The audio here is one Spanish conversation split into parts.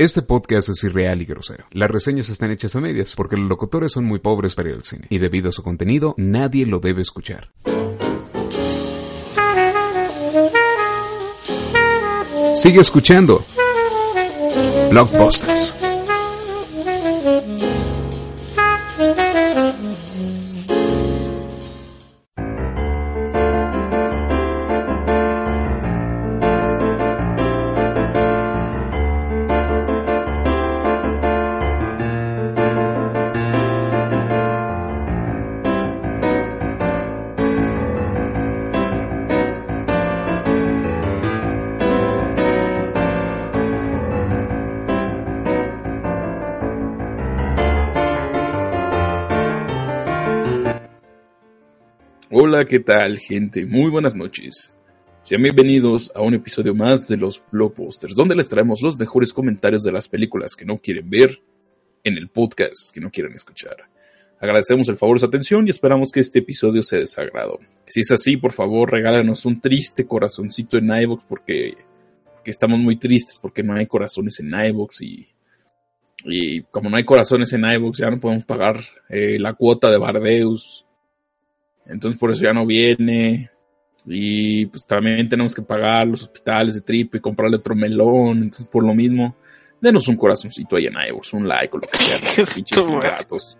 Este podcast es irreal y grosero. Las reseñas están hechas a medias porque los locutores son muy pobres para ir al cine. Y debido a su contenido, nadie lo debe escuchar. Sigue escuchando. Blockbusters. Hola, ¿qué tal, gente? Muy buenas noches. Sean bienvenidos a un episodio más de los Blockbusters, donde les traemos los mejores comentarios de las películas que no quieren ver en el podcast que no quieren escuchar. Agradecemos el favor de su atención y esperamos que este episodio sea de sagrado. Si es así, por favor, regálanos un triste corazoncito en iVoox porque, porque estamos muy tristes porque no hay corazones en iVoox y, y como no hay corazones en iVoox ya no podemos pagar eh, la cuota de Bardeus entonces por eso ya no viene. Y pues también tenemos que pagar los hospitales de trip y comprarle otro melón. Entonces por lo mismo, denos un corazoncito ahí en iVoox, un like o lo que sea. pinches ingratos.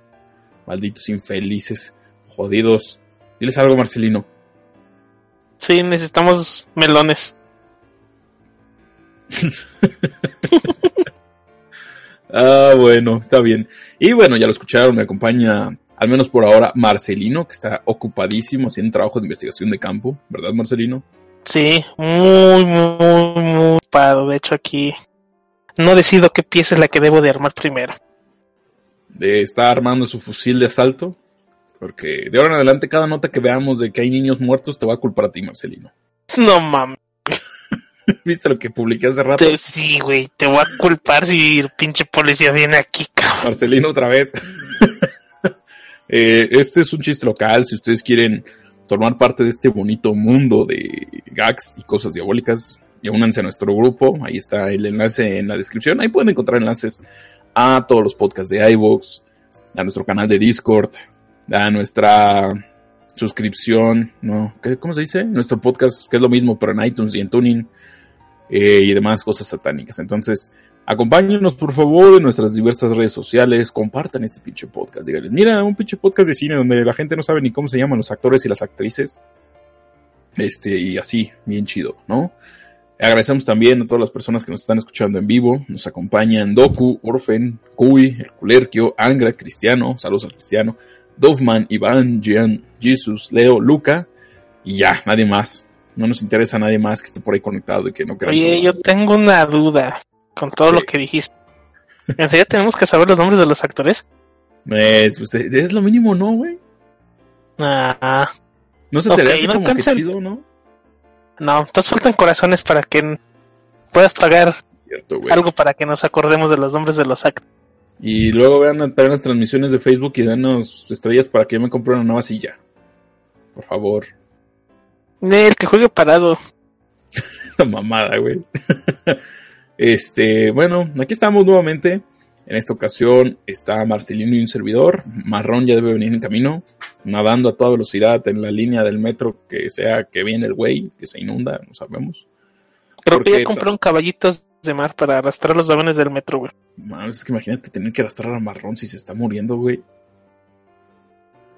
Malditos infelices. Jodidos. Diles algo, Marcelino. Sí, necesitamos melones. ah, bueno, está bien. Y bueno, ya lo escucharon, me acompaña al menos por ahora, Marcelino, que está ocupadísimo haciendo trabajo de investigación de campo, ¿verdad, Marcelino? Sí, muy, muy, muy ocupado. De hecho, aquí no decido qué pieza es la que debo de armar primero. De estar armando su fusil de asalto, porque de ahora en adelante cada nota que veamos de que hay niños muertos te va a culpar a ti, Marcelino. No mames. ¿Viste lo que publiqué hace rato? Sí, güey, te voy a culpar si el pinche policía viene aquí, cabrón. Marcelino otra vez. Eh, este es un chiste local, si ustedes quieren formar parte de este bonito mundo de gags y cosas diabólicas, y únanse a nuestro grupo, ahí está el enlace en la descripción, ahí pueden encontrar enlaces a todos los podcasts de iVoox, a nuestro canal de Discord, a nuestra suscripción, ¿no? ¿Cómo se dice? Nuestro podcast, que es lo mismo, pero en iTunes y en Tuning, eh, y demás cosas satánicas. Entonces, Acompáñenos por favor en nuestras diversas redes sociales, compartan este pinche podcast, díganles, mira, un pinche podcast de cine donde la gente no sabe ni cómo se llaman los actores y las actrices. Este, y así, bien chido, ¿no? Agradecemos también a todas las personas que nos están escuchando en vivo. Nos acompañan Doku, Orfen, Kui, El Culerquio, Angra, Cristiano, saludos al Cristiano, Dovman, Iván, Jean, Jesus, Leo, Luca, y ya, nadie más. No nos interesa a nadie más que esté por ahí conectado y que no quiera. Oye, yo tengo una duda con todo lo que dijiste. ¿En serio tenemos que saber los nombres de los actores? Eh, pues, es lo mínimo, ¿no, güey? Ah. No se te okay, no como que chido, ¿no? No, entonces faltan corazones para que puedas pagar algo para que nos acordemos de los nombres de los actores. Y luego vean, vean las transmisiones de Facebook y danos estrellas para que yo me compre una nueva silla. Por favor. El que juegue parado. La mamada, güey. Este, bueno, aquí estamos nuevamente. En esta ocasión está Marcelino y un servidor. Marrón ya debe venir en camino, nadando a toda velocidad en la línea del metro que sea que viene el güey, que se inunda, no sabemos. Creo que ya compró un caballito de mar para arrastrar los vagones del metro, güey. es que imagínate tener que arrastrar a Marrón si se está muriendo, güey.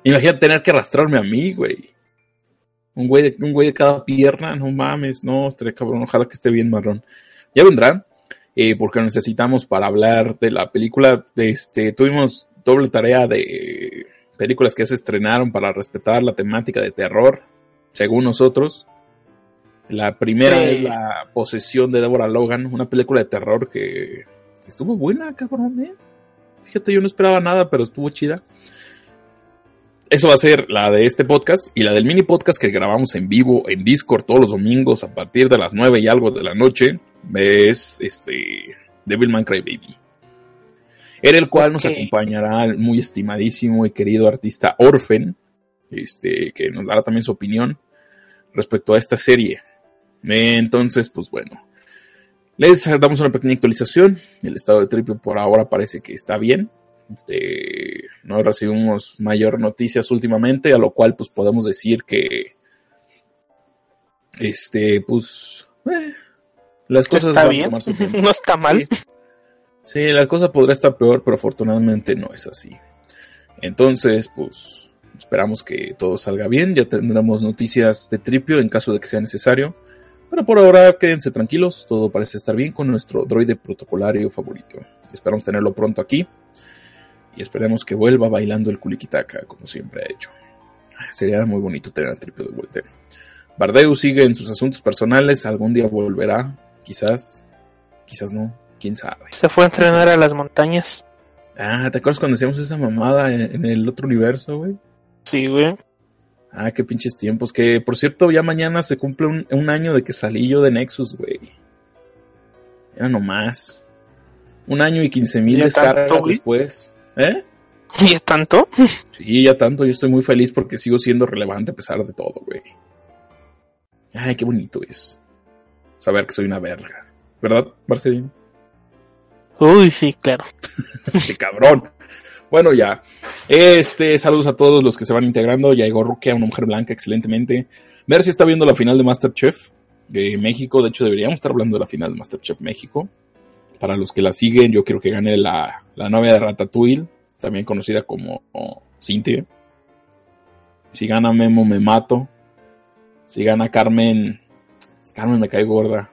Imagínate tener que arrastrarme a mí, güey. Un güey de, un güey de cada pierna, no mames, no, estaré cabrón, ojalá que esté bien Marrón. Ya vendrán, eh, porque necesitamos para hablar de la película. Este, tuvimos doble tarea de películas que se estrenaron para respetar la temática de terror, según nosotros. La primera es La posesión de Deborah Logan, una película de terror que estuvo buena, cabrón, ¿eh? Fíjate, yo no esperaba nada, pero estuvo chida. Eso va a ser la de este podcast y la del mini podcast que grabamos en vivo en Discord todos los domingos a partir de las 9 y algo de la noche. Es este Devilman Crybaby. En el cual nos acompañará el muy estimadísimo y querido artista Orfen, este, que nos dará también su opinión respecto a esta serie. Entonces, pues bueno. Les damos una pequeña actualización. El estado de Tripio por ahora parece que está bien. Este, no recibimos mayor noticias últimamente, a lo cual pues podemos decir que este, pues eh, las cosas está bien, no está mal. Sí. la cosa podría estar peor, pero afortunadamente no es así. Entonces, pues esperamos que todo salga bien, ya tendremos noticias de Tripio en caso de que sea necesario. Pero por ahora quédense tranquilos, todo parece estar bien con nuestro droide protocolario favorito. Esperamos tenerlo pronto aquí y esperemos que vuelva bailando el kulikitaka como siempre ha hecho. Sería muy bonito tener a Tripio de vuelta. Bardeu sigue en sus asuntos personales, algún día volverá, quizás, quizás no, quién sabe. Se fue a entrenar a las montañas. Ah, ¿te acuerdas cuando hacíamos esa mamada en, el otro universo, güey? Sí, güey. Ah, qué pinches tiempos. Que, por cierto, ya mañana se cumple un, año de que salí yo de Nexus, güey. Era nomás. Un año y quince mil descargas después. ¿Eh? ¿Ya tanto? Sí, ya tanto. Yo estoy muy feliz porque sigo siendo relevante a pesar de todo, güey. Ay, qué bonito es. Saber que soy una verga. ¿Verdad, Marcelino? Uy, sí, claro. qué cabrón. Bueno, ya. Este, saludos a todos los que se van integrando. Ya llegó Rukia, una mujer blanca, excelentemente. Ver si está viendo la final de Masterchef de México. De hecho, deberíamos estar hablando de la final de Masterchef México. Para los que la siguen, yo quiero que gane la, novia de Ratatouille, también conocida como Cintia. Si gana Memo, me mato. Si gana Carmen, Carmen me cae gorda.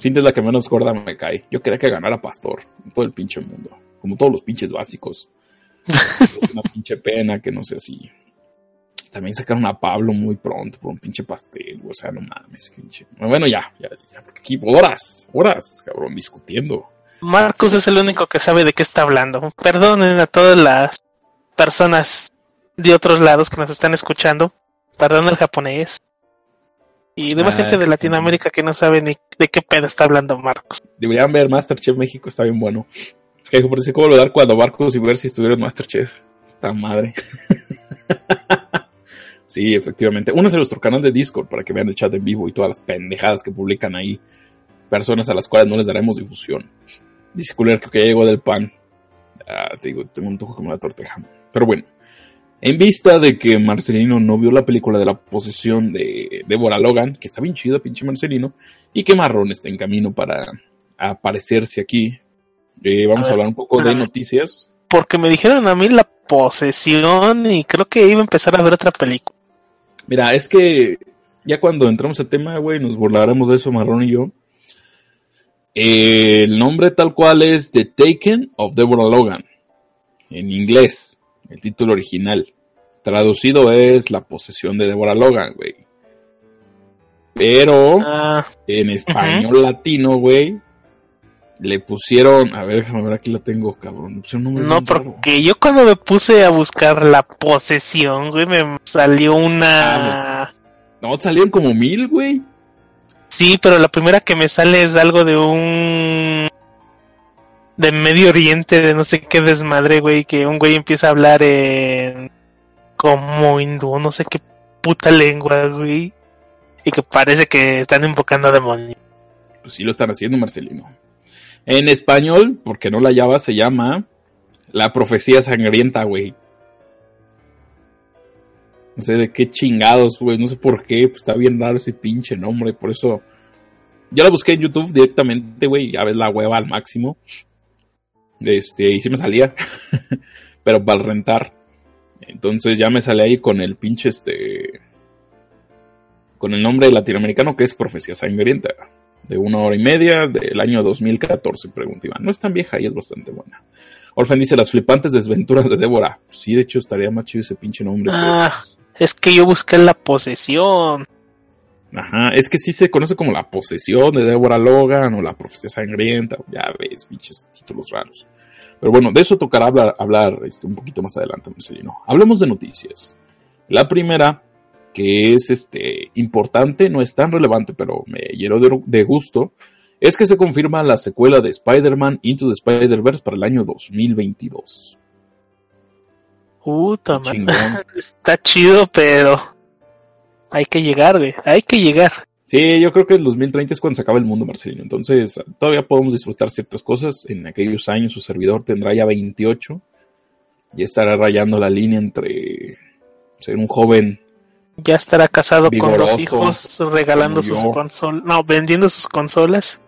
Cintia es la que menos gorda me cae. Yo quería que ganara Pastor en todo el pinche mundo. Como todos los pinches básicos. una pinche pena que no sea así. También sacaron a Pablo muy pronto por un pinche pastel, o sea, no mames, pinche. Bueno, ya, ya, ya, porque aquí horas, horas, cabrón, discutiendo. Marcos es el único que sabe de qué está hablando. Perdonen a todas las personas de otros lados que nos están escuchando. Perdón el japonés. Y de ah, gente de Latinoamérica que no sabe ni de qué pedo está hablando Marcos. Deberían ver Masterchef México, está bien bueno. Es que por cómo lo dar cuando Marcos y ver si estuviera en Masterchef. Está madre. Sí, efectivamente. Uno es nuestro canal de Discord para que vean el chat en vivo y todas las pendejadas que publican ahí. Personas a las cuales no les daremos difusión. Dice que ya llegó del pan. Ah, te digo, tengo un toque como la torteja. Pero bueno. En vista de que Marcelino no vio la película de la posesión de Deborah Logan, que está bien chida, pinche Marcelino, y que Marrón está en camino para aparecerse aquí, eh, vamos a, hablar un poco de noticias. Porque me dijeron a mí la posesión y creo que iba a empezar a ver otra película. Mira, es que ya cuando entramos al tema, güey, nos burlaremos de eso, Marrón y yo. El nombre tal cual es The Taken of Deborah Logan. En inglés, el título original. Traducido es La posesión de Deborah Logan, güey. Pero ah, en español latino, güey, le pusieron, a ver, déjame ver, aquí la tengo, cabrón. no, porque yo cuando me puse a buscar la posesión, güey, me salió una... Ah, no, salieron como mil, güey. Sí, pero la primera que me sale es algo de un... De Medio Oriente, de no sé qué desmadre, güey, que un güey empieza a hablar en... Como hindú, no sé qué puta lengua, güey. Y que parece que están invocando a demonios. Pues sí lo están haciendo, Marcelino. En español, porque no la llama, se llama La Profecía Sangrienta, güey. No sé de qué chingados, güey. No sé por qué. Pues está bien raro ese pinche nombre. Por eso. Ya la busqué en YouTube directamente, güey. Ya ves la hueva al máximo. Este, y sí me salía. Pero para rentar. Entonces ya me sale ahí con el pinche este. Con el nombre latinoamericano que es Profecía Sangrienta de una hora y media del año 2014, pregunta Iván. No es tan vieja y es bastante buena. Orfen dice las flipantes desventuras de Débora. Sí, de hecho estaría más chido ese pinche nombre. Ah, es que yo busqué la posesión. Ajá, es que sí se conoce como la posesión de Débora Logan o la profecía sangrienta. Ya ves, pinches títulos raros. Pero bueno, de eso tocará hablar, hablar este, un poquito más adelante, Marcelino. Hablemos de noticias. La primera que es este, importante, no es tan relevante, pero me llenó de, gusto, es que se confirma la secuela de Spider-Man Into the Spider-Verse para el año 2022. Puta, man. Está chido, pero hay que llegar, güey. Hay que llegar. Sí, yo creo que el 2030 es cuando se acaba el mundo, Marcelino. Entonces, todavía podemos disfrutar ciertas cosas. En aquellos años su servidor tendrá ya 28 y estará rayando la línea entre ser un joven. Ya estará casado con los hijos, regalando sus consolas. No, vendiendo sus consolas.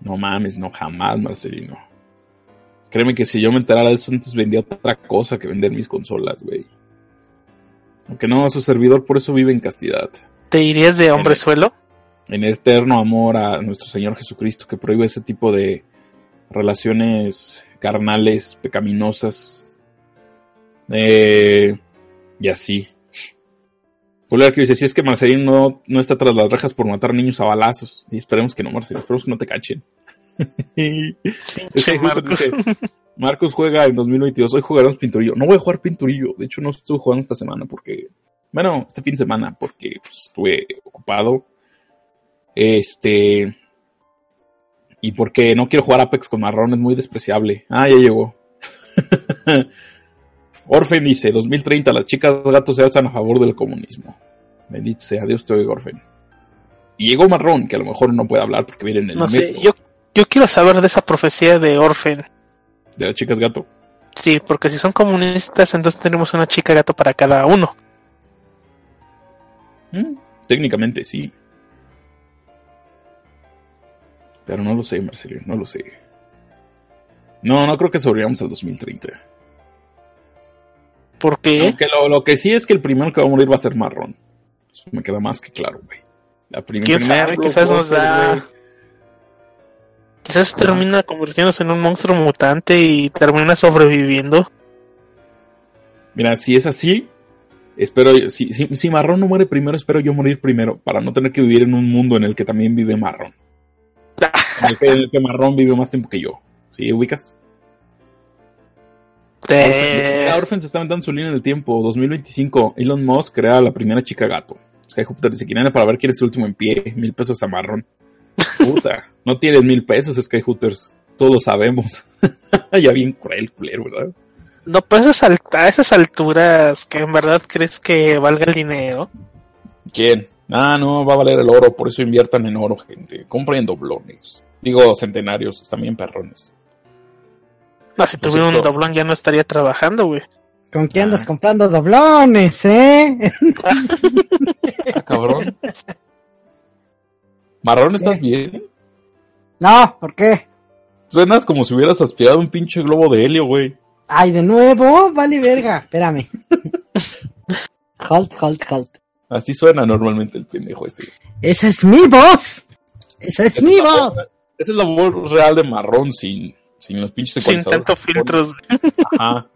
No mames, no jamás, Marcelino. Créeme que si yo me enterara de eso antes vendía otra cosa que vender mis consolas, güey. Aunque no, su servidor por eso vive en castidad. ¿Te irías de hombre suelo? En eterno amor a nuestro Señor Jesucristo que prohíbe ese tipo de relaciones carnales, pecaminosas. Eh, y así. Julián que dice, si es que Marcelino no, no está tras las rejas por matar niños a balazos. Y esperemos que no, Marcelino, esperemos que no te cachen. Marcos. dice, Marcos juega en 2022. Hoy jugaremos pinturillo. No voy a jugar pinturillo. De hecho, no estuve jugando esta semana porque. Bueno, este fin de semana porque pues, estuve ocupado. Este. Y porque no quiero jugar Apex con marrón, es muy despreciable. Ah, ya llegó. Orfen dice: 2030, las chicas gatos se alzan a favor del comunismo. Bendito sea, Dios te oiga, Orfen. Y llegó Marrón, que a lo mejor no puede hablar porque viene en el No sé, yo quiero saber de esa profecía de Orfen. de las chicas gato. Sí, porque si son comunistas, entonces tenemos una chica gato para cada uno. Mm, Técnicamente sí. Pero no lo sé, Marcelino, no lo sé. No, no creo que sobrevivamos al 2030. ¿Por qué? Aunque lo, lo que sí es que el primero que va a morir va a ser marrón. Eso me queda más que claro, güey. La prim- ¿Quién sabe? Quizás nos da- güey. Quizás termina convirtiéndose en un monstruo mutante y termina sobreviviendo. Mira, si es así, espero. yo- Si, si, si marrón no muere primero, espero yo morir primero. Para no tener que vivir en un mundo en el que también vive marrón. En el que, en el que marrón vive más tiempo que yo. ¿Sí ubicas? Eh, Orphan, se está aventando su línea del tiempo. 2025. Elon Musk crea la primera chica gato. Sky Jupiter dice: ¿Quién era para ver quién es el último en pie? Mil pesos a marrón. Puta. no tienes mil pesos, Sky Hooters. Todos lo sabemos. ya bien cruel, culero, ¿verdad? no, pues a esas, alturas que en verdad crees que valga el dinero. ¿Quién? Ah, no, va a valer el oro. Por eso inviertan en oro, gente. Compren doblones. Digo, centenarios. Bien perrones. No, si tuviera un doblón ya no estaría trabajando, güey. ¿Con qué andas Ah. comprando doblones, eh? Ah, cabrón. Marrón, ¿estás ¿Qué? bien? No, ¿por qué? Suenas como si hubieras aspirado un pinche globo de helio, güey. Ay, de nuevo, vale verga, espérame. Halt, halt, halt. Así suena normalmente el pendejo este. Esa es mi voz. Esa es Esa mi es voz. Esa es la voz real de marrón sin, sin los pinches Sin ecualizadores. tanto filtros. Ajá.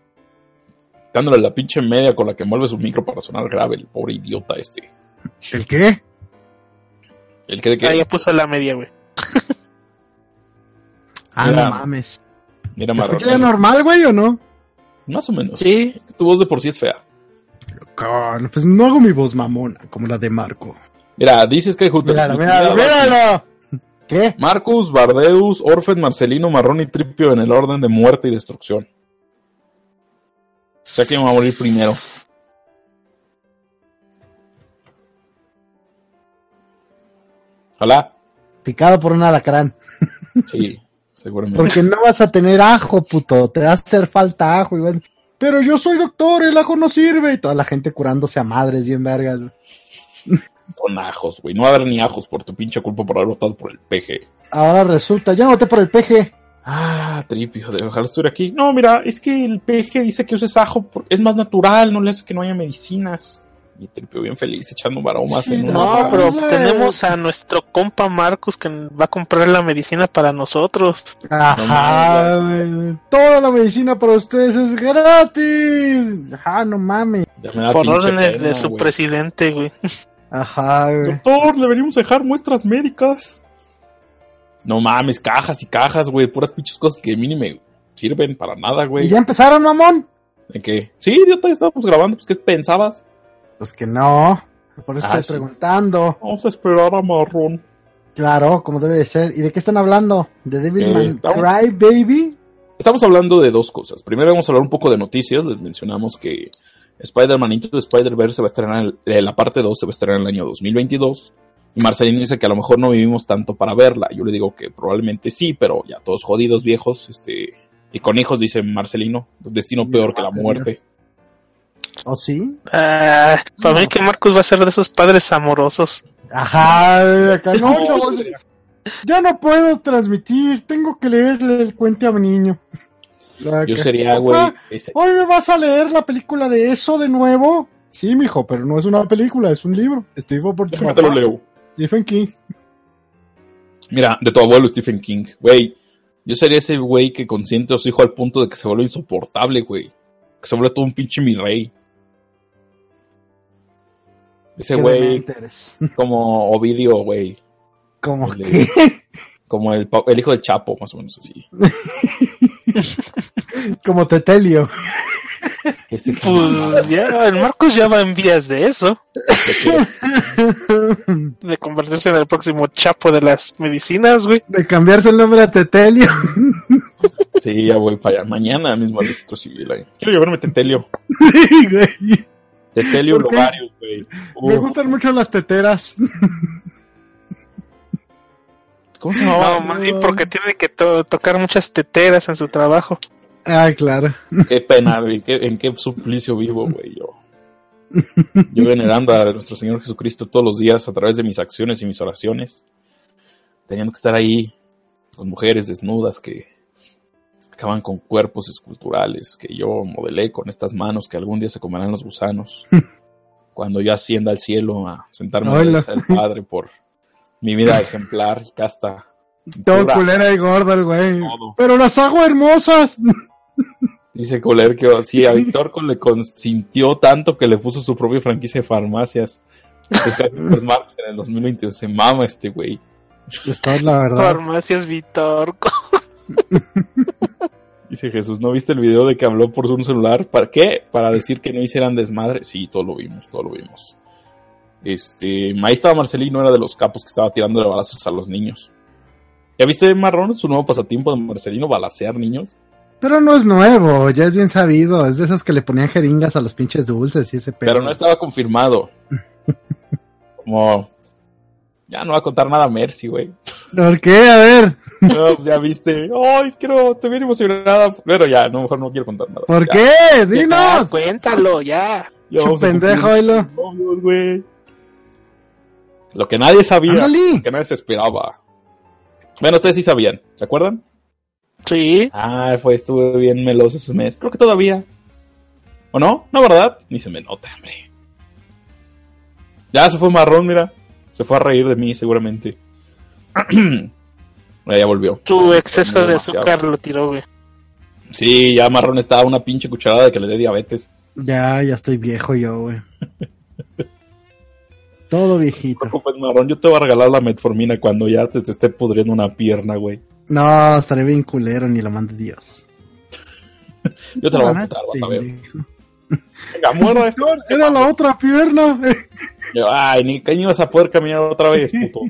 Dándole la pinche media con la que mueve su micro para sonar grave, el pobre idiota este. ¿El qué? El que de que. Ah, ya puso la media, güey. Ah, no mames. Mira, ¿Te escucha normal, güey, o no? Más o menos. Sí. Es que tu voz de por sí es fea. Con- Pues no hago mi voz mamona, como la de Marco. Mira, dices que. Míralo, míralo, míralo. ¿Qué? Marcus, Bardeus, Orfen, Marcelino, Marrón y Tripio en el orden de muerte y destrucción. O sea que va a morir primero. Ojalá. Picado por un alacrán. Sí, seguramente. Porque no vas a tener ajo, puto. Te va a hacer falta ajo. Igual. Pero yo soy doctor, el ajo no sirve. Y toda la gente curándose a madres bien vergas. Con ajos, güey. No va a haber ni ajos por tu pinche culpa por haber votado por el PG. Ahora resulta, yo no voté por el peje. Ah, Tripio, de ojalá estuviera aquí. No, mira, es que el PG dice que uses ajo porque es más natural, no le hace que no haya medicinas. Y Tripio bien feliz, echando maromas en Sí, una... No, pero tenemos a nuestro compa Marcus que va a comprar la medicina para nosotros. Ajá, güey. Toda la medicina para ustedes es gratis. Ajá, no mames. Por órdenes pena, de su presidente, güey. Ajá, güey. Doctor, le venimos a dejar muestras médicas. No mames, cajas y cajas, güey. Puras pinches cosas que a mí ni me sirven para nada, ¿Y güey. ya empezaron, mamón? ¿De qué? Sí, idiota, estábamos grabando, pues ¿qué pensabas? Pues que no. Por eso Ah, estoy sí. preguntando. Vamos a esperar a Marrón. Claro, como debe de ser. ¿Y de qué están hablando? ¿De Devil Eh, estamos- Cry Baby? Estamos hablando de dos cosas. Primero vamos a hablar un poco de noticias. Les mencionamos que Spider-Man Into the Spider-Verse se va a estrenar, en- la parte 2 se va a estrenar en el año 2022. Y Marcelino dice que a lo mejor no vivimos tanto para verla. Yo le digo que probablemente sí, pero ya todos jodidos, viejos, este, y con hijos, dice Marcelino, destino peor que la muerte. ¿O sí? Ah, para mí que Marcus va a ser de esos padres amorosos. Ajá, acá no. Ya no puedo transmitir, tengo que leerle el cuente a mi niño. Yo sería, güey. Papá, ese- ¿Hoy me vas a leer la película de eso de nuevo? Sí, mijo, pero no es una película, es un libro. Stephen por Déjame te lo leo. Stephen King. Mira, de tu abuelo Stephen King, güey. Yo sería ese güey que consiente a su hijo al punto de que se vuelve insoportable, güey. Que se vuelve todo un pinche mi rey. Ese güey, como Ovidio, güey. El- que, Como el, el hijo del Chapo, más o menos así. como Tetelio. Ese Pues ya, el Marcus ya va en vías de eso, de convertirse en el próximo chapo de las medicinas, güey. De cambiarse el nombre a Tetelio. Sí, ya voy para allá. Mañana mismo al registro civil. ahí. Quiero llevarme Tetelio. Güey. Tetelio. Logarius, güey. Me gustan mucho las teteras. ¿Cómo se llamaba? No, más bien porque tiene que to- tocar muchas teteras en su trabajo. Ay, claro. Qué pena, qué- en qué suplicio vivo, güey. Yo. Yo venerando a nuestro Señor Jesucristo todos los días a través de mis acciones y mis oraciones. Teniendo que estar ahí con mujeres desnudas que acaban con cuerpos esculturales que yo modelé con estas manos que algún día se comerán los gusanos. Cuando yo ascienda al cielo a sentarme a Hola. agradecer al Padre por mi vida ejemplar y casta. Todo culera y gordo el güey. Pero las hago hermosas. Dice Coler que sí, a Víctor le consintió tanto que le puso su propia franquicia de farmacias. En el 2022 se mama este güey. Esta es la verdad. Farmacias Vitorco. Dice Jesús, ¿no viste el video de que habló por un celular? ¿Para qué? Para decir que no hicieran desmadre. Sí, todo lo vimos, todo lo vimos. Este, ahí estaba Marcelino, era de los capos que estaba tirando de balazos a los niños. ¿Ya viste, Marrón, su nuevo pasatiempo de Marcelino, balacear niños? Pero no es nuevo, ya es bien sabido. Es de esos que le ponían jeringas a los pinches dulces y ese pedo. Pero no estaba confirmado. Como, ya no va a contar nada Mercy, güey. ¿Por qué? A ver. No, pues ya viste. Ay, quiero, estoy bien emocionada. Pero ya, no, mejor no quiero contar nada. ¿Por Ya, qué? Ya, Dinos. cuéntalo, ya. ya a pendejo, novios, güey. Lo que nadie sabía, Ándale. lo que nadie se esperaba. Bueno, ustedes sí sabían, ¿se acuerdan? Sí. Ah, fue, estuve bien meloso ese mes. Creo que todavía. ¿O no? No, ¿verdad? Ni se me nota, hombre. Ya se fue marrón, mira. Se fue a reír de mí, seguramente. ya volvió. Tu exceso de azúcar lo tiró, güey. Sí, ya marrón estaba una pinche cucharada de que le dé diabetes. Ya, ya estoy viejo yo, güey. Todo No viejito. te preocupes, marrón. Yo te voy a regalar la metformina cuando ya te, te esté pudriendo una pierna, güey. No, estaré bien culero, ni lo mande Dios. Yo te la voy a Ah, apuntar, vas a ver. Venga, muerda esto. Era la otra pierna. Yo, Ay, ni que ni ibas a poder caminar otra vez, puto.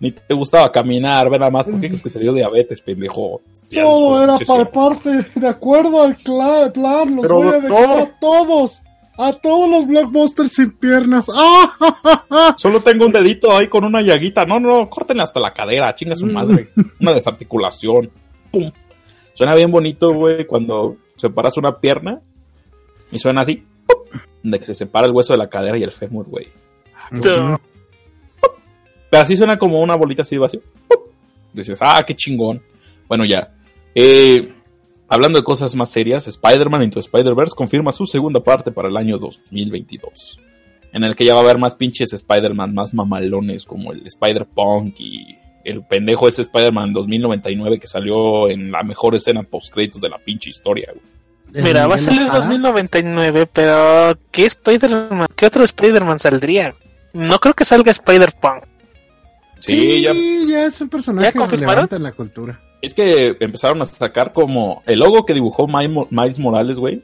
Ni te gustaba caminar, ve nada más, ¿por qué crees que te dio diabetes, pendejo? Todo era para parte, de acuerdo al plan, los Pero, voy a dejar a todos. A todos los blockbusters sin piernas. ¡Ah! ja, ja, ja! Solo tengo un dedito ahí con una llaguita. No, no, córtenle hasta la cadera, chinga su madre. Una desarticulación. Pum. Suena bien bonito, güey, cuando separas una pierna y suena así. ¡pum! De que se separa el hueso de la cadera y el fémur, güey. No. Pero así suena como una bolita así vacía. ¡Pum! Dices, ah, qué chingón. Bueno, ya. Eh, hablando de cosas más serias, Spider-Man Into Spider-Verse confirma su segunda parte para el año 2022. En el que ya va a haber más pinches Spider-Man, más mamalones, como el Spider-Punk y el pendejo ese Spider-Man 2099 que salió en la mejor escena post-créditos de la pinche historia, güey. Mira, va a salir Ojara. 2099, pero ¿qué Spider-Man? ¿Qué otro Spider-Man saldría? No creo que salga Spider-Punk. Sí, ya, ya es un personaje relevante en la cultura. es que empezaron a sacar como el logo que dibujó Miles Mo- Miles Morales, güey.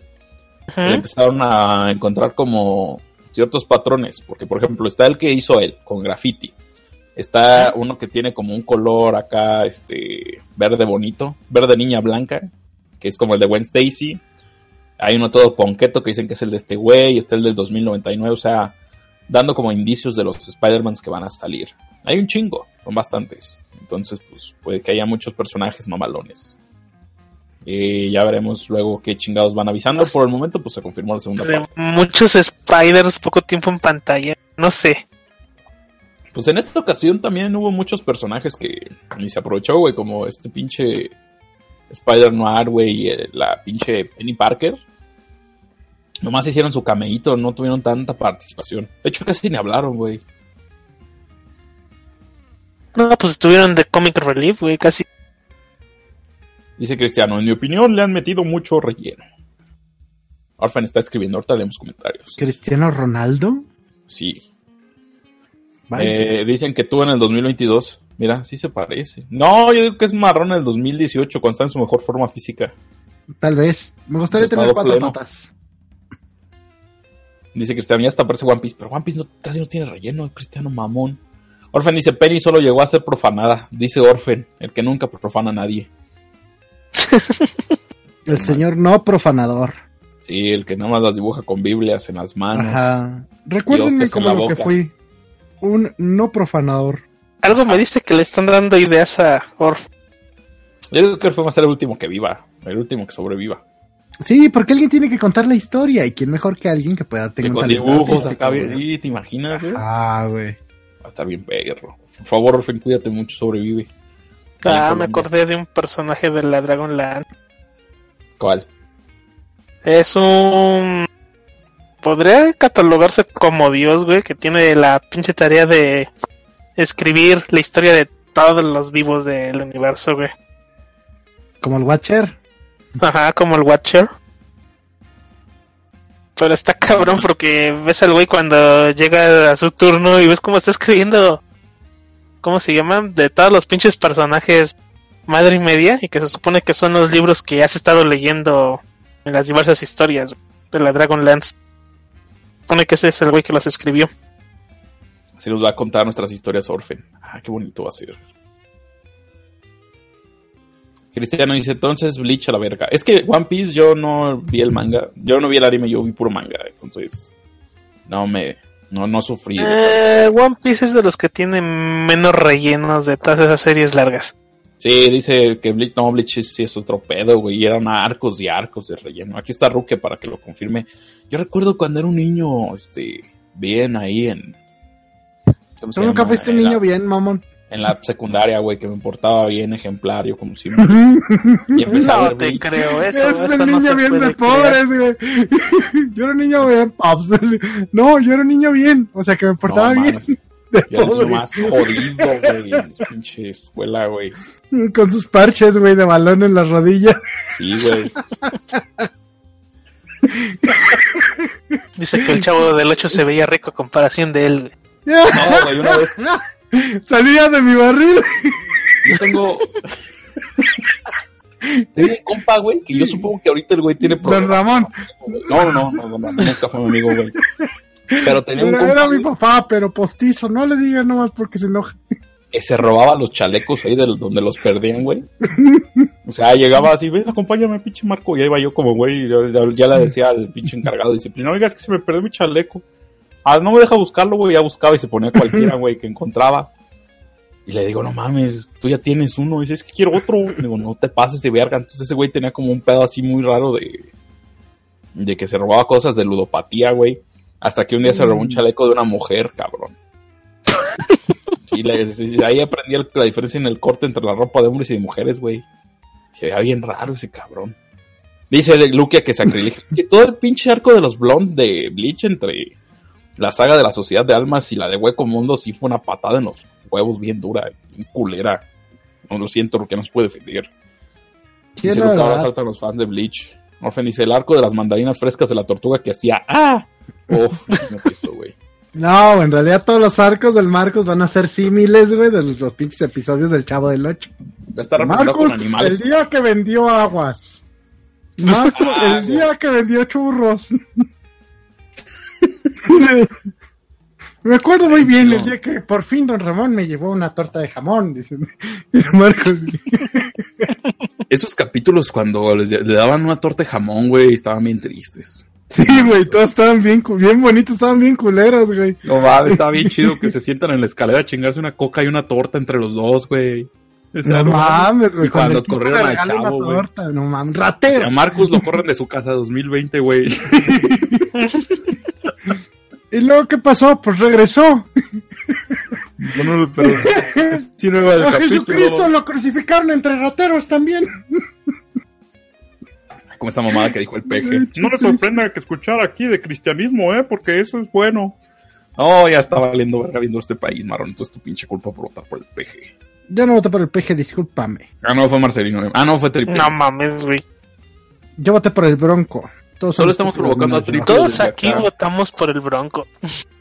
Empezaron a encontrar como ciertos patrones, porque por ejemplo está el que hizo él con graffiti, está uno que tiene como un color acá, este, verde bonito, verde niña blanca, que es como el de Gwen Stacy, hay uno todo ponqueto que dicen que es el de este güey, está el del 2099, o sea, dando como indicios de los Spider-Mans que van a salir. Hay un chingo, son bastantes. Entonces, pues puede que haya muchos personajes mamalones. Y ya veremos luego qué chingados van avisando. Por el momento, pues se confirmó la segunda parte. muchos Spiders, poco tiempo en pantalla. No sé. Pues en esta ocasión también hubo muchos personajes que ni se aprovechó, güey, como este pinche Spider Noir, güey, y eh, la pinche Penny Parker. Nomás hicieron su cameíto, no tuvieron tanta participación. De hecho, casi ni hablaron, güey. No, pues estuvieron de Comic Relief, güey, casi. Dice Cristiano, en mi opinión le han metido mucho relleno. Orphan está escribiendo, ahorita leemos comentarios. ¿Cristiano Ronaldo? Sí. Eh, dicen que tú en el 2022. Mira, sí se parece. No, yo digo que es marrón en el 2018, cuando está en su mejor forma física. Tal vez. Me gustaría tener cuatro pleno. patas. Dice Cristiano, ya hasta parece One Piece, pero One Piece no- casi no tiene relleno, Cristiano mamón. Orfen dice, Penny solo llegó a ser profanada. Dice Orfen, el que nunca profana a nadie. El señor no profanador. Sí, el que nada más las dibuja con Biblias en las manos. Ajá. Recuérdenme como lo que fui. Un no profanador. Algo me dice que le están dando ideas a Orf. Yo digo que Orfen va a ser el último que viva, el último que sobreviva. Sí, porque alguien tiene que contar la historia. ¿Y quién mejor que alguien que pueda tener un con dibujos acá ¿te imaginas, güey? Ah, güey. A estar bien perro. Por favor, Orfen, cuídate mucho, sobrevive. Ah, me acordé de un personaje de la Dragonland. ¿Cuál? Es un... Podría catalogarse como Dios, güey, que tiene la pinche tarea de escribir la historia de todos los vivos del universo, güey. Como el Watcher. Ajá, como el Watcher. Pero está cabrón porque ves al güey cuando llega a su turno y ves cómo está escribiendo. ¿Cómo se llaman? De todos los pinches personajes madre y media. Y que se supone que son los libros que has estado leyendo en las diversas historias de la Dragonlance. Se supone que ese es el güey que las escribió. Así nos va a contar nuestras historias Orfen. Ah, qué bonito va a ser. Cristiano dice, entonces Bleach a la verga. Es que One Piece yo no vi el manga. Yo no vi el anime, yo vi puro manga. Entonces, no me... No, no sufrí. Eh, One Piece es de los que tienen menos rellenos de todas esas series largas. Sí, dice que Bleach, no, Bleach es- sí es otro pedo, güey. Y eran arcos y arcos de relleno. Aquí está Ruke para que lo confirme. Yo recuerdo cuando era un niño, este, bien ahí en... ¿cómo se Tú nunca fuiste un niño bien, mamón. En la secundaria, güey, que me portaba bien ejemplario, como siempre. Y empecé a No ver te Bleach. creo eso. es eso un no niño se bien puede de pobres, güey. Yo era un niño bien, pops. No, yo era un niño bien. O sea, que me portaba No, bien. De Yo era el niño pobre. más jodido, güey, pinche escuela, güey. Con sus parches, güey, de balón en las rodillas. Sí, güey. Dice que el chavo del 8 se veía rico a comparación de él. güey. No, güey, una vez Salía de mi barril. yo tengo... Tengo un compa, güey, que yo supongo que ahorita el güey tiene Don problemas. Ramón. No, no, no, no, no, no, nunca fue mi amigo, güey. Pero tenía un compa era mi papá, pero postizo. No le digan nomás porque se enoja. que se robaba los chalecos ahí del, donde los perdían, güey. O sea, llegaba así, ven, acompáñame, pinche Marco. Y ahí iba yo como, güey, ya, ya le decía al pinche encargado de disciplina, oiga, es que se me perdió mi chaleco. Ah, no me deja buscarlo, güey, ya buscaba y se ponía cualquiera, güey, que encontraba. Y le digo, no mames, tú ya tienes uno. Y dice, es que quiero otro. Y digo, no te pases de verga. Entonces ese güey tenía como un pedo así muy raro de, de que se robaba cosas de ludopatía, güey. Hasta que un día se robó un chaleco de una mujer, cabrón. Le- sí, ahí aprendí la diferencia en el corte entre la ropa de hombres y de mujeres, güey. Se veía bien raro ese cabrón. Dice Lukia que sacrilegio. que todo el pinche arco de los blondes de Bleach entre la saga de la Sociedad de Almas y la de Hueco Mundo sí fue una patada en los huevos bien dura, bien culera. No lo siento porque no se puede defender. ¿Quién ahora verdad? saltan los fans de Bleach. Orfen dice el arco de las mandarinas frescas de la tortuga que hacía ¡Ah! Uf, no visto, güey. No, en realidad todos los arcos del Marcos van a ser símiles, güey, de los, los pinches episodios del Chavo del Ocho. Va a estar representado con Marcos, el animales. día que vendió aguas. Marcos, Ah, el día que vendió churros. Me acuerdo muy bien el día que por fin don Ramón me llevó una torta de jamón, dicen. Marcos, Esos capítulos cuando les le daban una torta de jamón, güey, estaban bien tristes. Sí, güey, todos estaban bien, bien bonitos, estaban bien culeros, güey. No mames, estaba bien chido que se sientan en la escalera a chingarse una coca y una torta entre los dos, güey. O sea, No mames, güey. Cuando corrieron al chavo, güey. torta, No mames, A ratero. Marcus lo corren de su casa 2020, güey. ¿Y luego qué pasó? Pues regresó. No, no, pero... Sí, A. Jesucristo lo crucificaron entre rateros también. Como esa mamada que dijo el peje. No les sorprenda que escuchar aquí de cristianismo, ¿eh? Porque eso es bueno. No, ya está valiendo verga viendo este país, marrón. Entonces tu pinche culpa por votar por el peje. Yo no voté por el peje, discúlpame. Ah, no, fue Marcelino. eh. Ah, no, fue Triple. No mames, güey. Yo voté por el bronco. Todos Solo estamos provocando a. Triple. Todos aquí acá. votamos por el Bronco.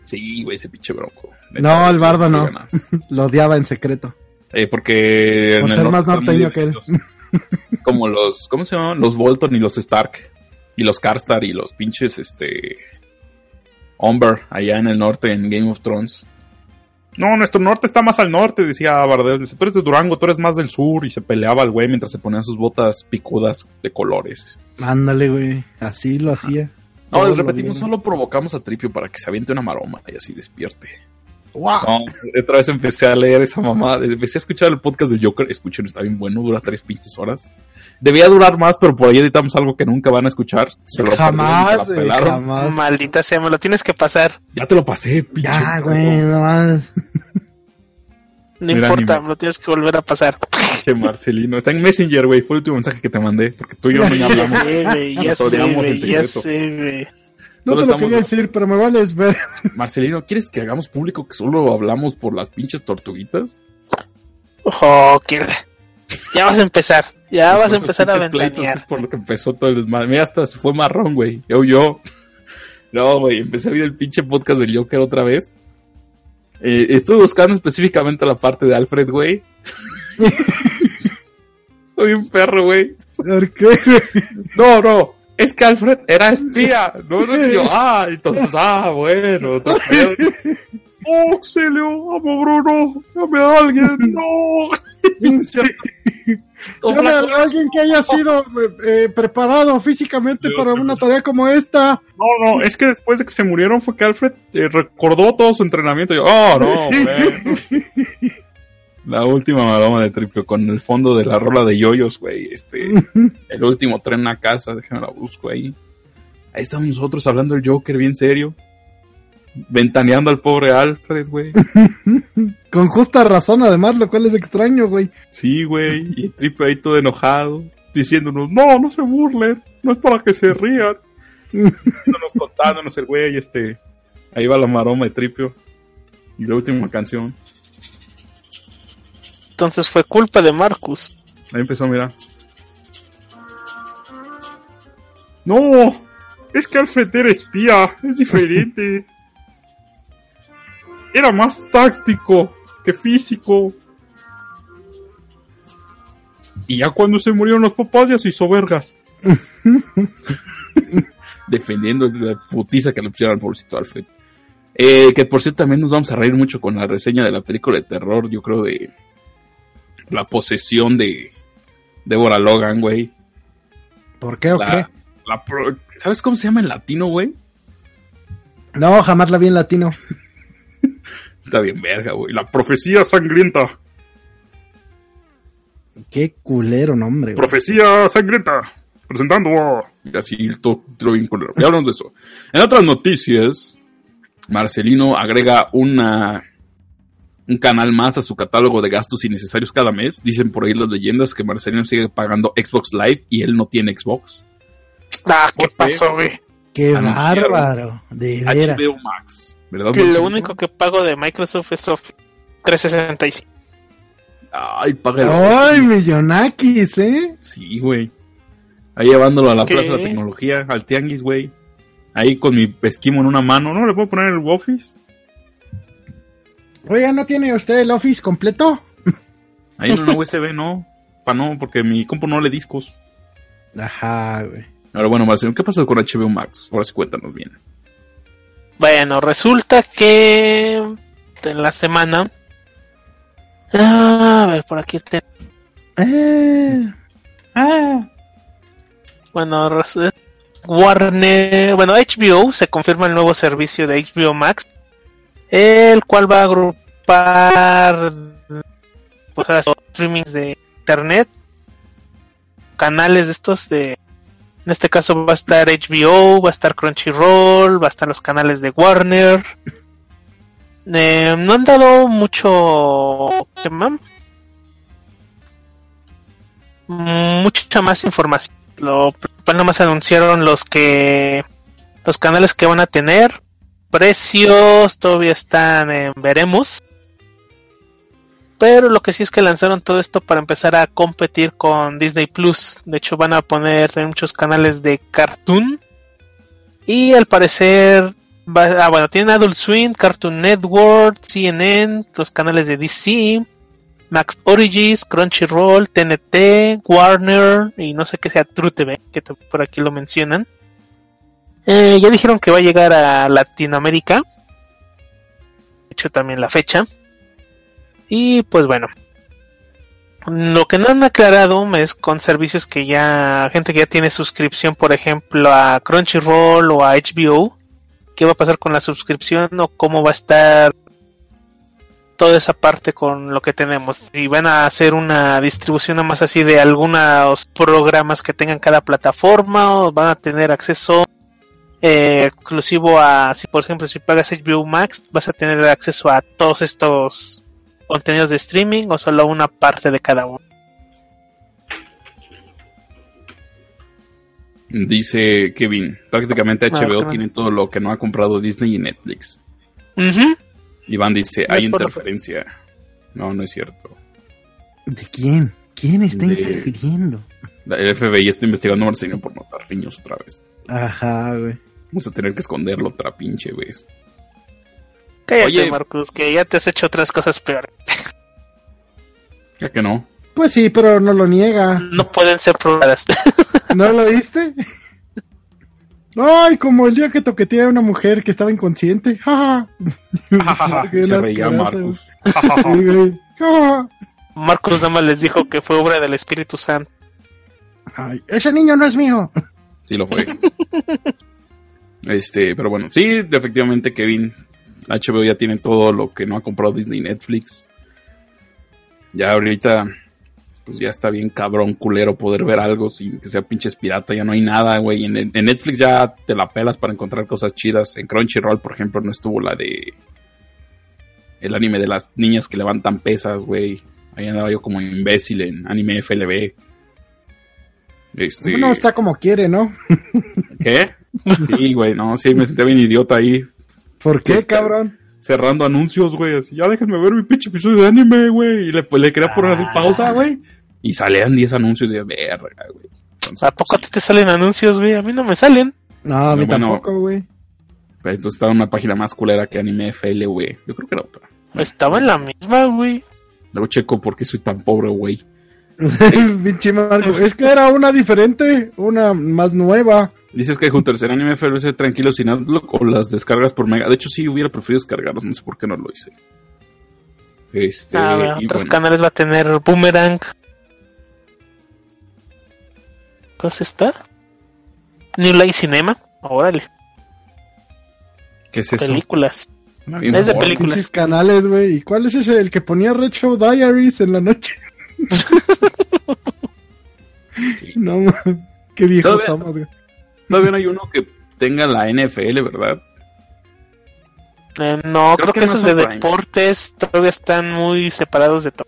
Sí, güey, ese pinche bronco. No, el bardo no. Lo odiaba en secreto. Eh, porque... Por en el ser norte más están muy norteño que él. divididos. Como los... ¿Cómo se llaman? Los Bolton y los Stark. Y los Karstar y los pinches, este... Umber, allá en el norte, en Game of Thrones. No, nuestro norte está más al norte, decía Bardem. Dice, tú eres de Durango, tú eres más del sur. Y se peleaba el güey mientras se ponían sus botas picudas de colores. Ándale, güey. Así lo hacía. No, les repetimos, solo provocamos a Tripio para que se aviente una maroma y así despierte. ¡Guau! No, otra vez empecé a leer esa mamá. Empecé a escuchar el podcast del Joker. Escuchen, está bien bueno, dura tres pinches horas. Debía durar más, pero por ahí editamos algo que nunca van a escuchar. Se lo Jamás, perdieron, se la jamás. Maldita sea, me lo tienes que pasar. Ya te lo pasé, pinche. Ya, güey, nomás. No Mira, importa, anime. me lo tienes que volver a pasar. Marcelino. Está en Messenger, güey. Fue el último mensaje que te mandé. Porque tú y yo no ya hablamos. sé, güey, ya sé, güey, ya sé, güey. No te lo estamos- quería decir, pero me vales ver. Marcelino, ¿quieres que hagamos público que solo hablamos por las pinches tortuguitas? Oh, la- Ya vas a empezar. Ya vas a empezar a ventanear. por lo que empezó todo el desmadre. Mira, hasta se fue marrón, güey. Yo, yo. No, güey, empecé a ver el pinche podcast del Joker otra vez. Eh, estuve buscando específicamente la parte de Alfred, güey. Soy un perro, güey. ¿Por qué? No, no. Es que Alfred era espía. No, no, yo, ah, entonces, ah, bueno. Oh, auxilio, amo Bruno, llame a alguien, no. Llame a alguien que haya sido eh, preparado físicamente para una tarea como esta. No, no, es que después de que se murieron fue que Alfred eh, recordó todo su entrenamiento. Y yo, oh, no. La última maroma de Tripio con el fondo de la rola de yoyos, güey. Este, el último tren a casa, déjame la busco ahí. Ahí estamos nosotros hablando del Joker bien serio. Ventaneando al pobre Alfred, güey. Con justa razón, además, lo cual es extraño, güey. Sí, güey. Y Tripio ahí todo enojado. Diciéndonos, no, no se burlen. No es para que se rían. Dándonos contándonos el güey, este. Ahí va la maroma de Tripio. Y la última canción. Entonces fue culpa de Marcus. Ahí empezó, mira. No, es que Alfred era espía, es diferente. Era más táctico que físico. Y ya cuando se murieron los papás ya se hizo vergas. Defendiendo la putiza que le pusieron al pobrecito Alfred. Eh, que por cierto también nos vamos a reír mucho con la reseña de la película de terror, yo creo de la posesión de Deborah Logan, güey. ¿Por qué o La- la pro- ¿Sabes cómo se llama en latino, güey? qué? No, jamás la vi en latino. Está bien verga, güey. La profecía sangrienta. Qué culero nombre, güey. Profecía sangrienta. Presentando. Y así, todo, todo bien culero. Ya hablamos de eso. En otras noticias, Marcelino agrega una un canal más a su catálogo de gastos innecesarios cada mes. Dicen por ahí las leyendas que Marcelino sigue pagando Xbox Live y él no tiene Xbox. Ah, ¿qué ¿Por qué? pasó, güey? Qué Anunciaron. bárbaro. De veras. HBO Max. ¿Verdad? Que lo único que pago de Microsoft es Office 365. Ay, paga el- ¡Ay, millonakis, eh! Sí, güey. Ahí llevándolo a la ¿Qué? Plaza de la Tecnología, al Tianguis, güey. Ahí con mi esquimo en una mano. ¿No le puedo poner el Office? Oiga, ¿no tiene usted el Office completo? Ahí en una USB, no. Pa' no, porque mi compu no le discos. Ajá, güey. Ahora, bueno, Marcelo, ¿qué pasó con HBO Max? Ahora sí cuéntanos bien. Bueno, resulta que en la semana. Ah, a ver, por aquí está. Eh, Bueno, res- Warner, bueno, HBO, se confirma el nuevo servicio de HBO Max, el cual va a agrupar pues, streamings de internet, canales de estos de en este caso va a estar HBO, va a estar Crunchyroll, va a estar los canales de Warner. Eh, no han dado mucho mucha más información. Lo principal nomás anunciaron los que los canales que van a tener. Precios todavía están en veremos. Pero lo que sí es que lanzaron todo esto para empezar a competir con Disney Plus. De hecho, van a poner muchos canales de cartoon. Y al parecer, ah, bueno, tienen Adult Swim, Cartoon Network, CNN, los canales de DC, Max Origins, Crunchyroll, TNT, Warner y no sé qué sea True TV, que por aquí lo mencionan. Eh, ya dijeron que va a llegar a Latinoamérica. De hecho, también la fecha. Y pues bueno. Lo que no han aclarado es con servicios que ya, gente que ya tiene suscripción, por ejemplo, a Crunchyroll o a HBO, qué va a pasar con la suscripción o cómo va a estar toda esa parte con lo que tenemos. Si van a hacer una distribución más así de algunos programas que tengan cada plataforma o van a tener acceso eh, exclusivo a, si por ejemplo si pagas HBO Max, vas a tener acceso a todos estos contenidos de streaming o solo una parte de cada uno. Dice Kevin, prácticamente HBO tiene todo lo que no ha comprado Disney y Netflix. Iván dice, hay interferencia. No, no es cierto. ¿De quién? ¿Quién está interfiriendo? El FBI está investigando a Marcelino por matar niños otra vez. Ajá, güey. Vamos a tener que esconderlo otra pinche vez. Cállate, Marcus, que ya te has hecho otras cosas peores. ¿Ya que no? Pues sí, pero no lo niega. No pueden ser probadas. ¿No lo viste? Ay, como el día que toqueteé a una mujer que estaba inconsciente. Se reía Marcus. Marcus nada más les dijo que fue obra del Espíritu Santo. Ay, ese niño no es mío. Sí lo fue. este, pero bueno, sí, efectivamente Kevin HBO ya tiene todo lo que no ha comprado Disney y Netflix. Ya ahorita, pues ya está bien cabrón, culero, poder ver algo sin que sea pinches pirata. Ya no hay nada, güey. En, Netflix ya te la pelas para encontrar cosas chidas. En Crunchyroll, por ejemplo, no estuvo la de. El anime de las niñas que levantan pesas, güey. Ahí andaba yo como imbécil en anime FLB. Este... No está como quiere, ¿no? ¿Qué? Sí, güey, no, sí, me senté bien idiota ahí. ¿Por qué, cabrón? Cerrando anuncios, güey, así, ya déjenme ver mi pinche episodio de anime, güey. Y le, pues, le quería poner así pausa, güey. Y salían 10 anuncios de verga, güey. ¿A poco a ti te salen anuncios, güey? A mí no me salen. No, a mí tampoco, güey. Pues entonces estaba una página más culera que Anime FL, güey. Yo creo que era otra. Estaba en la misma, güey. Luego checo por qué soy tan pobre, güey. Es que era una diferente, una más nueva. Dices que junto al anime FLC tranquilo sin adblock o las descargas por mega. De hecho, sí hubiera preferido descargarlas, no sé por qué no lo hice. Este, ah, otros canales va a tener Boomerang. ¿Cómo está? New Light Cinema. Órale. ¿Qué es eso? Películas. es de películas. canales, güey. ¿Y cuál es ese? El que ponía Red Show Diaries en la noche. No, qué viejos somos, güey. Todavía no hay uno que tenga la NFL, ¿verdad? Eh, no, creo, que, esos de deportes todavía están muy separados de todo.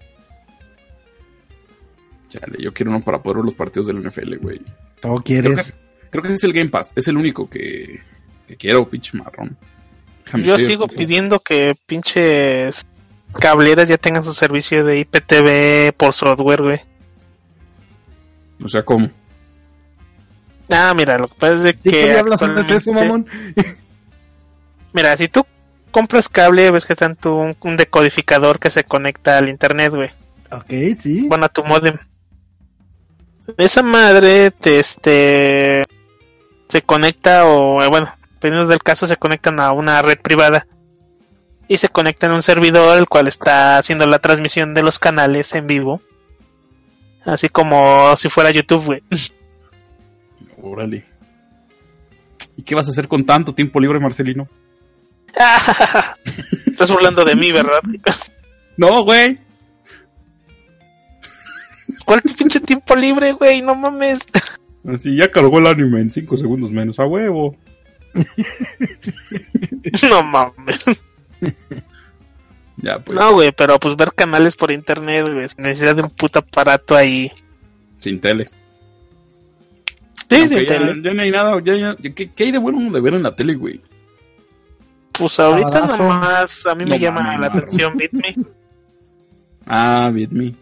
Chale, yo quiero uno para poder ver los partidos del NFL, güey. ¿Todo quieres? Creo que, es el Game Pass, es el único que, que quiero, pinche marrón. yo sigo pidiendo que pinches cableras ya tengan su servicio de IPTV por software, güey. O sea, ¿cómo? Ah, mira, lo que pasa es que. eso, mamón? mira, si tú compras cable, ves que tanto un, un, decodificador que se conecta al internet, güey. Ok, sí. Bueno, a tu modem. Esa madre, te, este. Se conecta, o bueno, dependiendo del caso, se conectan a una red privada. Y se conecta en un servidor, el cual está haciendo la transmisión de los canales en vivo. Así como si fuera YouTube, güey. Órale. ¿Y qué vas a hacer con tanto tiempo libre, Marcelino? Estás burlando de mí, ¿verdad? No, güey. ¿Cuál pinche tiempo libre, güey? No mames. Así ya cargó el anime en 5 segundos menos, a huevo. No mames. Ya, pues, No, güey, pero pues ver canales por internet, güey, necesidad de un puto aparato ahí. sin tele. Sí, sin ya, tele. ya no hay nada, ya, ya- ¿qué, qué hay de bueno de ver en la tele, güey? Pues ahorita nomás a mí me llama la atención Bitme. Ah, Beat Me.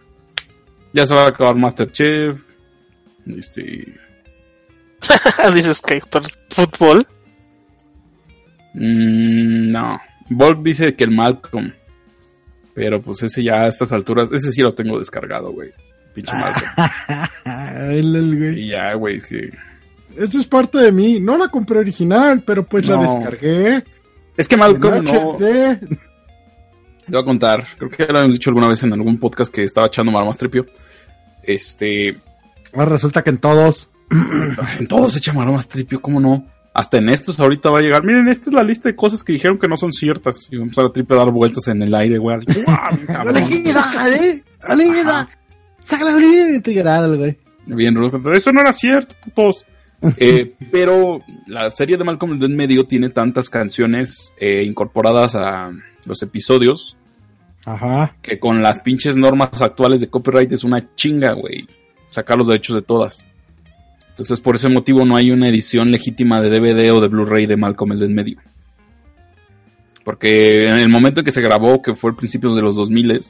Ya se va a acabar Masterchef. Este. Dices que por fútbol. mm, no. Volk dice que el Malcolm. Pero pues ese ya a estas alturas, ese sí lo tengo descargado, güey. Pinche güey. y ya, güey, que. Eso es parte de mí. No la compré original, pero pues la descargué. Es que Malcolm no. Te voy a contar, creo que ya lo habíamos dicho alguna vez en algún podcast que estaba echando mal más tripio. Este. Ahora resulta que en todos. En todos echa mal más tripio, ¿cómo no? Hasta en estos ahorita va a llegar. Miren, esta es la lista de cosas que dijeron que no son ciertas. Y vamos a la tripio a dar vueltas en el aire, güey. ¡Alegida! ¿eh? ¡Alegida! ¡Saca la alegida! Integrada, güey. Bien, eso no era cierto, putos. Eh, pero la serie de Malcolm el del medio tiene tantas canciones eh, incorporadas a los episodios Ajá. que con las pinches normas actuales de copyright es una chinga, güey. Sacar los derechos de todas. Entonces, por ese motivo no hay una edición legítima de DVD o de Blu-ray de Malcolm el del medio. Porque en el momento en que se grabó, que fue el principio de los 2000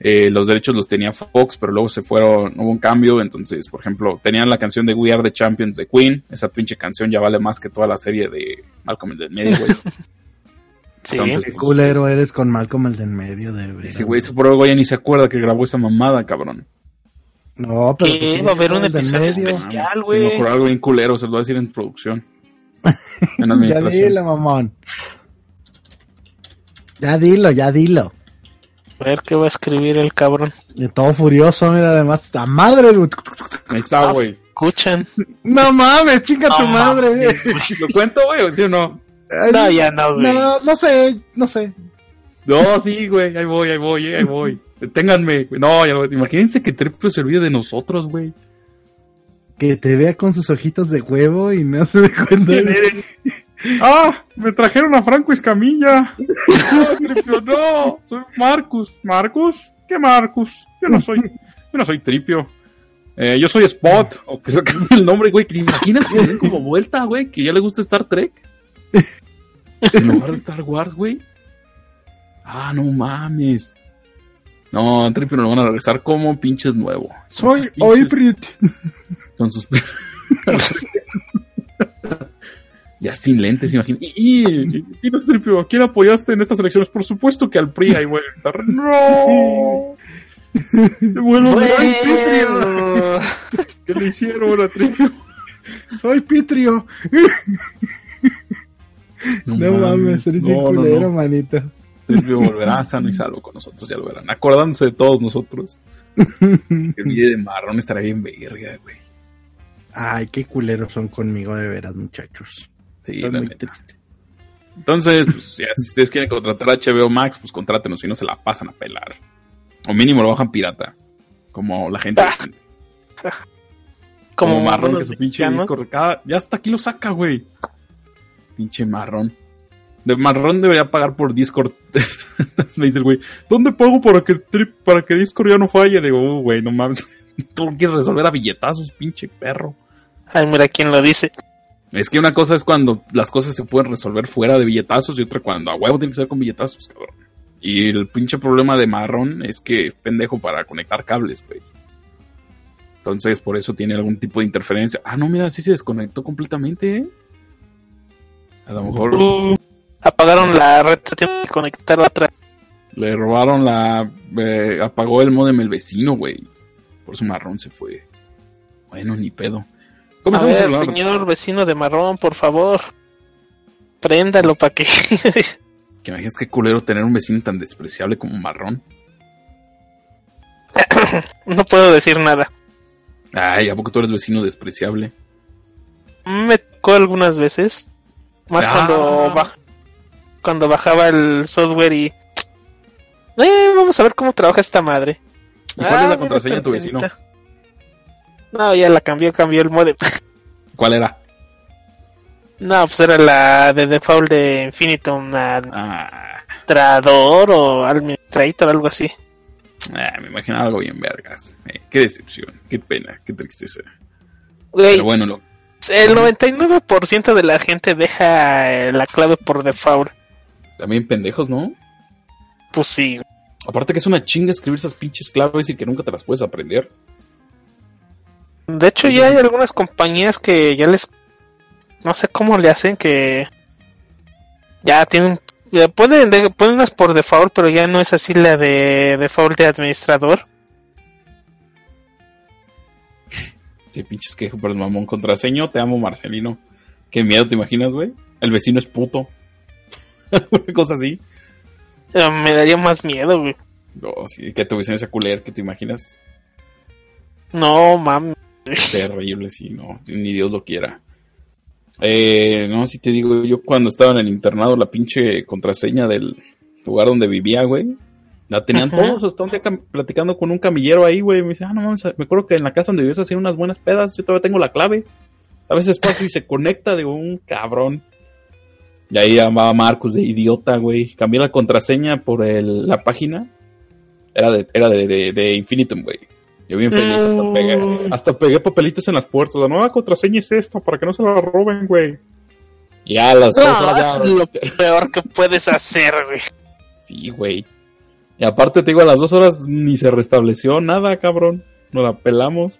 eh, los derechos los tenía Fox, pero luego se fueron, hubo un cambio. Entonces, por ejemplo, tenían la canción de We Are the Champions de Queen. Esa pinche canción ya vale más que toda la serie de Malcolm el del medio, güey. Sí. Entonces, Qué culero eres con Malcolm el de en medio de veras. Ese güey, ese por algo ya ni se acuerda que grabó esa mamada, cabrón. No, pero. ¿Qué? pues sí, Va a haber un el del episodio medio. especial. Ya, Se güey. me ocurrió algo bien culero, se lo voy a decir en producción. En Ya administración. dilo, mamón. Ya dilo, ya dilo. A ver qué va a escribir el cabrón. Y todo furioso, mira, además, a madre, güey. Ahí está, güey. Escuchan. No mames, chinga tu madre. mames, ¿Lo cuento, güey? ¿Sí o no? Ay, No, ya no, güey. No, no sé, no sé. No, sí, güey. Ahí voy, ahí voy, ahí voy. Deténganme. güey. No, ya lo- imagínense que Tripio se olvide de nosotros, güey. Que te vea con sus ojitos de huevo y no se dé cuenta. ¿Quién eres? ¡Ah! Me trajeron a Franco Escamilla. No, no. Soy Marcus. ¿Marcus? ¿Qué Marcus? Yo no soy. Yo no soy Tripio. Eh, yo soy Spot. O que se cambie el nombre, güey. ¿Te imaginas que den como vuelta, güey? Que ya le gusta Star Trek. En lugar de Star Wars, güey. Ah, no mames. No, Tripio nos lo van a regresar como pinches nuevo. Soy Oibrit. con sus. Ya sin lentes, imagínate. Y, y, y no, Tripio, ¿a quién apoyaste en estas elecciones? Por supuesto que al PRI, ahí voy a gritar, ¡No! Se vuelvo Bueno. Tripio. ¿Qué le hicieron a Tripio? Soy Pitrio. No, mames, eres no, culero, no. manito. Tripio volverá sano y salvo con nosotros, ya lo verán. Acordándose de todos nosotros. El video de marrón estará bien verga, güey. Ay, qué culeros son conmigo de veras, muchachos. Sí, Estoy la muy neta. triste. Entonces, pues, ya, si ustedes quieren contratar a HBO Max, pues contrátenos, si no se la pasan a pelar. O mínimo lo bajan pirata. Como la gente Ah. decente. Como, Como marrón que su pinche mexicanos. disco recada. Ya hasta aquí lo saca, güey. Pinche marrón. De marrón debería pagar por Discord. Me dice el güey, ¿dónde pago para que, para que Discord ya no falle? Le digo, "Uh, güey, no mames. Tú lo quieres resolver a billetazos, pinche perro. Ay, mira quién lo dice. Es que una cosa es cuando las cosas se pueden resolver fuera de billetazos y otra cuando a huevo tiene que ser con billetazos, cabrón. Y el pinche problema de marrón es que es pendejo para conectar cables, güey. Entonces, por eso tiene algún tipo de interferencia. Ah, no, mira, sí se desconectó completamente, ¿eh? A lo mejor Uh, apagaron la red, se tiene que conectar otra. le robaron la... eh, apagó el modem el vecino, güey. Por eso marrón se fue. Bueno, ni pedo. A ver, señor vecino de marrón, por favor. Préndalo para que. Que imaginas qué culero tener un vecino tan despreciable como marrón. no puedo decir nada. Ay, ¿a poco tú eres vecino despreciable? Me tocó algunas veces. Más Ah. cuando, ba- cuando bajaba el software y... Eh, vamos a ver cómo trabaja esta madre. ¿Y cuál es la mira, contraseña de tu vecino? No, ya la cambió, cambió el modem. ¿Cuál era? No, pues era la de default de Infinitum, Ah, administrador o administrator, algo así. ah, me imaginaba algo bien vergas. Eh, qué decepción, qué pena, qué tristeza. Pero bueno, lo, el 99% de la gente deja eh, la clave por default. también pendejos, ¿no? Pues sí. Aparte que es una chinga escribir esas pinches claves y que nunca te las puedes aprender. De hecho, ya hay algunas compañías que ya les. No sé cómo le hacen que. Ya tienen. ya ponen, de- ponen unas por default, pero ya no es así la de default de administrador. Sí, pinches que pero mamón contraseño, te amo Marcelino. Qué miedo, ¿te imaginas, güey? El vecino es puto. Una cosa así. Me daría más miedo, güey. No, sí, que tu vecino sea culero, que te imaginas. No, mami. Terrible, sí, no, ni Dios lo quiera. Eh, no, si te digo, yo cuando estaba en el internado, la pinche contraseña del lugar donde vivía, güey, la tenían Ajá. todos. Hasta un día platicando con un camillero ahí, güey, me dice, ah, no mames, me acuerdo que en la casa donde vivías hacían unas buenas pedas, yo todavía tengo la clave. A veces paso y se conecta de un cabrón. Y ahí llamaba Marcos de idiota, güey. Cambié la contraseña por el- la página. Era de, era de, de, de Infinitum, güey. Yo bien feliz, hasta Mm. pegué, hasta pegué papelitos en las puertas. La nueva contraseña es esta, para que no se la roben, güey. Y a las dos horas es ya- lo peor que puedes hacer, güey. Sí, güey. Y aparte te digo, a las dos horas ni se restableció nada, cabrón. Nos la pelamos.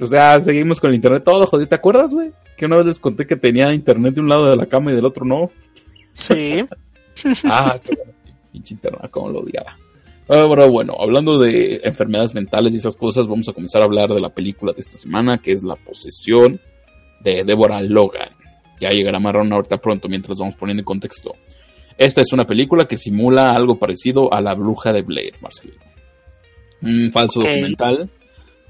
O sea, seguimos con el internet todo, joder. ¿Te acuerdas, güey? Que una vez les conté que tenía internet de un lado de la cama y del otro no. Sí. Ah, qué bueno. Pinche internet, como lo odiaba. Ahora, bueno, hablando de enfermedades mentales y esas cosas, vamos a comenzar a hablar de la película de esta semana, que es La Posesión de Deborah Logan. Ya llegará Marrón ahorita pronto mientras vamos poniendo en contexto. Esta es una película que simula algo parecido a La Bruja de Blair, Marcelino. Un falso documental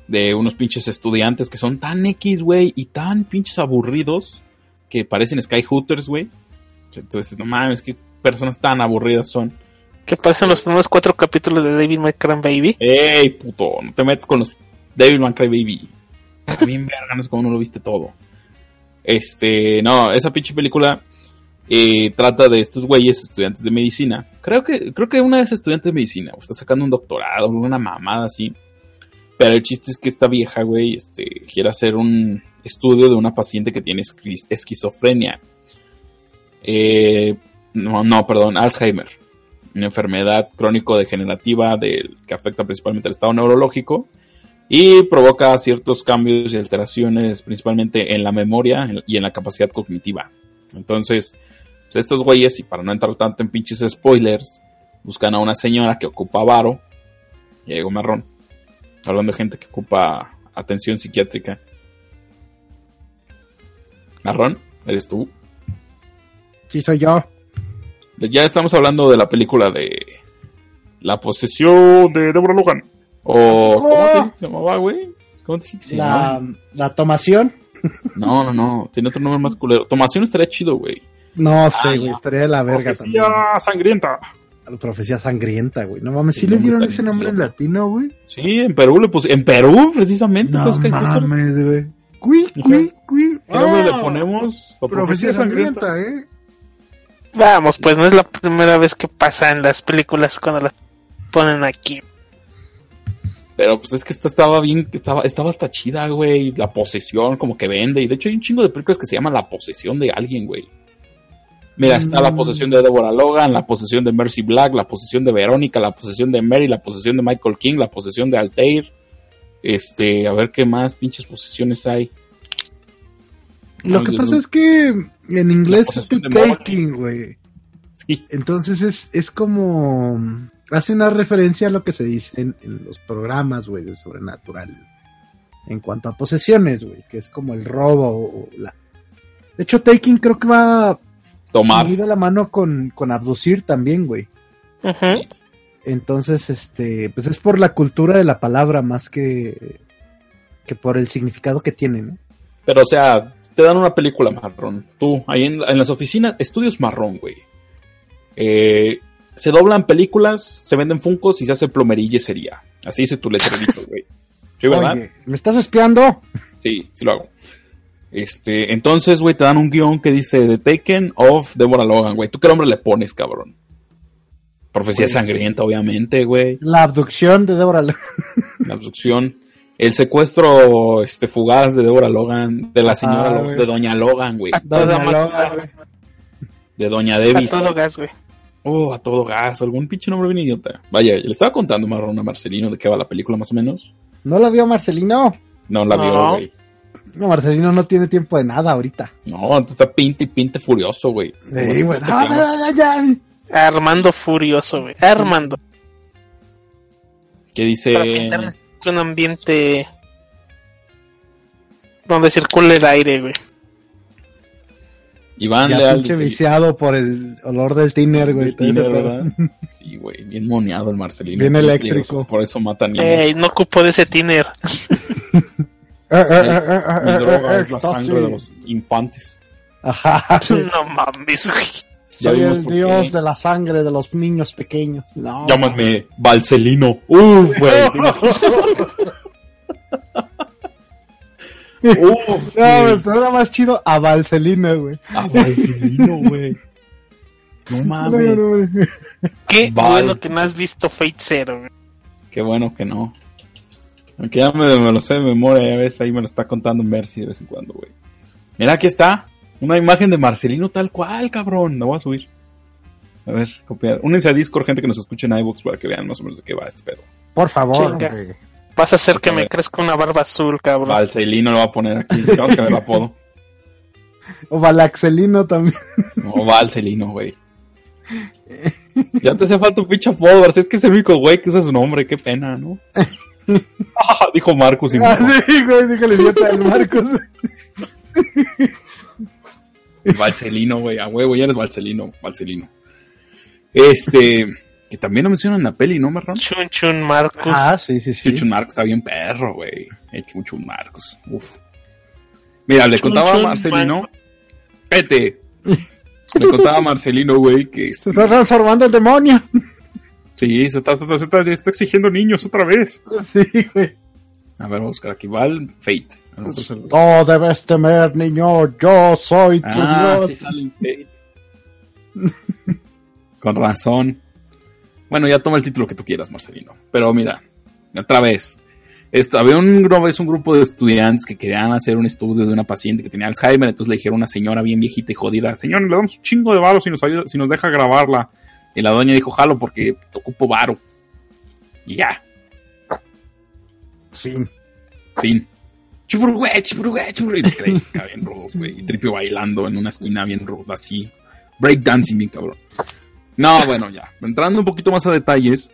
de unos pinches estudiantes que son tan X, güey, y tan pinches aburridos que parecen Sky Hooters, güey. Entonces, no mames, qué personas tan aburridas son. Que parecen los primeros cuatro capítulos de David McCran Baby. ¡Ey, puto! No te metas con los May Cry Baby. Bien verga, no es como no lo viste todo. Este, no, esa pinche película eh, trata de estos güeyes, estudiantes de medicina. Creo que, creo que una de esas estudiantes de medicina, o está sacando un doctorado, una mamada así. Pero el chiste es que esta vieja, güey, este, quiere hacer un estudio de una paciente que tiene esqui- esquizofrenia. Eh, no, no, perdón, Alzheimer. Una enfermedad crónico-degenerativa que afecta principalmente el estado neurológico y provoca ciertos cambios y alteraciones principalmente en la memoria y en la capacidad cognitiva. Entonces, pues estos güeyes, y para no entrar tanto en pinches spoilers, buscan a una señora que ocupa varo, y llegó marrón, hablando de gente que ocupa atención psiquiátrica. Marrón, ¿eres tú? Sí, soy yo. Ya estamos hablando de la película de La posesión de Deborah Logan. O ¿cómo te dije se llamaba, güey? ¿Cómo te dije que se La, llamaba? la tomación. No, no, no, tiene otro nombre más culero. Tomación estaría chido, güey. No sé, Ah, güey. no. Estaría de la verga también. Profecía sangrienta. La profecía sangrienta, güey. No mames, ¿sí le dieron ese nombre en latino, güey? Sí, en Perú le puse. En Perú, precisamente. No pues, ¿qué- qué- mames, güey. Cui, cui, cui. ¿Qué nombre Ah, le ponemos? La Profecía sangrienta, eh. Vamos, pues no es la primera vez que pasa en las películas cuando las ponen aquí. Pero pues es que esta estaba bien, estaba, estaba hasta chida, güey. La posesión, como que vende. Y de hecho hay un chingo de películas que se llaman La posesión de alguien, güey. Mira, está la Mm. posesión de Deborah Logan, la posesión de Mercy Black, la posesión de Verónica, la posesión de Mary, la posesión de Michael King, la posesión de Altair. Este, a ver qué más pinches posesiones hay. Lo que pasa es que en inglés es Moa. taking, güey. Sí. Entonces es, es como. Hace una referencia a lo que se dice en, en los programas, güey, de sobrenatural. En cuanto a posesiones, güey, que es como el robo o la. De hecho, taking creo que va Tomar. muy de la mano con, con abducir también, güey. Ujú. Entonces, este, pues es por la cultura de la palabra más que, que por el significado que tiene, ¿no? Pero, o sea, te dan una película marrón. Tú, ahí en, en las oficinas, estudios marrón, güey. Eh, se doblan películas, se venden funcos y se hace plomería sería. Así dice tu letrerito, güey. ¿Sí, verdad? Oye, ¿me estás espiando? Sí, sí lo hago. Este, entonces, güey, te dan un guion que dice The Taken of Deborah Logan, güey. ¿Tú qué nombre le pones, cabrón? Profecía Pues, sangrienta, obviamente, güey. La abducción de Deborah Lo- La abducción. El secuestro este, fugaz de Deborah Logan, de la señora, Ah, Lo- güey. de Doña Logan, güey. Doña Logan. De Doña A Davis. todo gas, güey. Oh, a todo gas, algún pinche nombre bien idiota. Vaya, le estaba contando marrón a Marcelino de qué va la película más o menos. ¿No la vio Marcelino? No la vio, güey. No, Marcelino no tiene tiempo de nada ahorita. No, antes está pinte y pinte furioso, güey. Sí, güey. Ah, ya, ya. Armando furioso, güey. Armando. Que dice... Para pintar un ambiente donde circule el aire, güey. Iván Ya Leal pinche dice... viciado por el olor del tiner, güey. Tiner, ¿verdad? Sí, güey, bien moneado el Marcelino. Bien eléctrico. Por eso mata niños. Ey, no ocupo de ese tiner. Eh, eh, eh, Mi droga es la sangre de los infantes. Ajá. no mames, güey. Ya Soy el dios qué. de la sangre de los niños pequeños. No. Llámame Valcelino. Uf, güey. Uf, No, pero era más chido a Valselina, güey. A Valcelino, güey. No mames. no, no. Qué Vale. bueno que no has visto Fate Zero, güey. Qué bueno que no. Aunque ya me, me lo sé de memoria, ya ves, ahí me lo está contando Mercy de vez en cuando, güey. Mira, aquí está. Una imagen de Marcelino tal cual, cabrón. La voy a subir. A ver, copiar. Únense a Discord, gente que nos escuche en iVoox para que vean más o menos de qué va este pedo. Por favor. Vas a hacer que A me crezca una barba azul, cabrón. Valcelino lo va a poner aquí. Vamos a ver el apodo. O Valaxelino también. No, Valcelino, güey. Ya te hace falta un pinche apodo. Es que es el único güey que usa su nombre. Qué pena, ¿no? Ah, dijo Marcus y Ah, sí, güey, dígale idiota al Marcos. Valcelino, güey. A huevo, ya eres Valcelino. Valcelino. Este. Que también lo mencionan en la peli, ¿no, Marrón? Chun Chun Marcus. Ah, sí, sí, sí. Chuchun Marcos está bien perro, güey. Eh, Chuchun Marcos. Uf. Mira, le Chun contaba a Chun Marcelino. Marcos. Pete. Le contaba a Marcelino, güey, que. Se está transformando en demonio. Sí, se está, se está- se está- está exigiendo niños otra vez. Sí, güey. A ver, vamos a buscar aquí. Val Fate. Se lo- No debes temer, niño. Yo soy tu Ah, Dios. sí sale en Fate. Con razón. Bueno, ya toma el título que tú quieras, Marcelino. Pero mira, otra vez. Esto, había un, grupo- es un grupo de estudiantes que querían hacer un estudio de una paciente que tenía Alzheimer. Entonces le dijeron a una señora bien viejita y jodida: Señor, le damos un chingo de varo si nos, ayuda, si nos deja grabarla. Y la doña dijo: Jalo, porque te ocupo varo. Y ya, Fin. fin. Chupuru, güey. Y bien güey. Tripio bailando en una esquina bien ruda, así. Breakdancing bien cabrón. No, bueno, ya. Entrando un poquito más a detalles,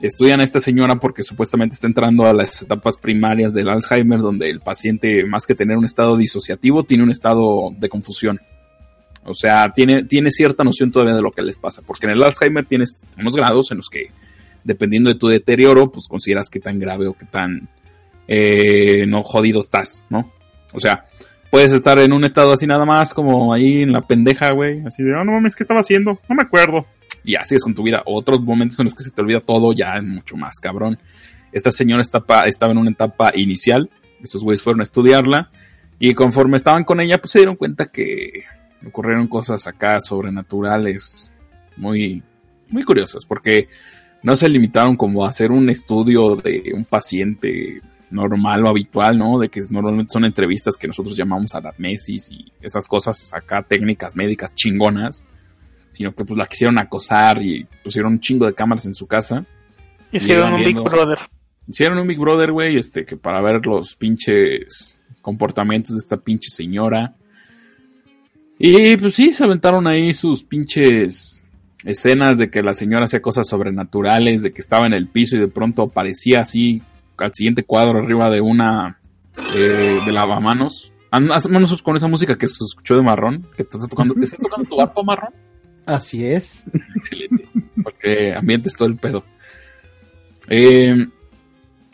estudian a esta señora porque supuestamente está entrando a las etapas primarias del Alzheimer, donde el paciente, más que tener un estado disociativo, tiene un estado de confusión. O sea, tiene, tiene cierta noción todavía de lo que les pasa. Porque en el Alzheimer tienes unos grados en los que, dependiendo de tu deterioro, pues consideras qué tan grave o qué tan eh, no jodido estás, ¿no? O sea, puedes estar en un estado así nada más, como ahí en la pendeja, güey, así de, oh, no mames, ¿qué estaba haciendo? No me acuerdo. Y así es con tu vida. Otros momentos en los que se te olvida todo, ya es mucho más cabrón. Esta señora estaba, estaba en una etapa inicial, estos güeyes fueron a estudiarla, y conforme estaban con ella, pues se dieron cuenta que ocurrieron cosas acá sobrenaturales, muy, muy curiosas, porque no se limitaron como a hacer un estudio de un paciente normal o habitual, ¿no? De que normalmente son entrevistas que nosotros llamamos anamnesis y esas cosas acá, técnicas médicas chingonas, sino que pues la quisieron acosar y pusieron un chingo de cámaras en su casa. Hicieron un Big. Brother. Hicieron un Big Brother, güey, este, que para ver los pinches comportamientos de esta pinche señora. Y pues sí, se aventaron ahí sus pinches escenas de que la señora hacía cosas sobrenaturales, de que estaba en el piso y de pronto aparecía así al siguiente cuadro arriba de una eh, de lavamanos. Haz haz manos con esa música que se escuchó de marrón, que te está tocando, ¿estás tocando tu arpa marrón? Así es. Excelente. Porque ambientes todo el pedo. Eh,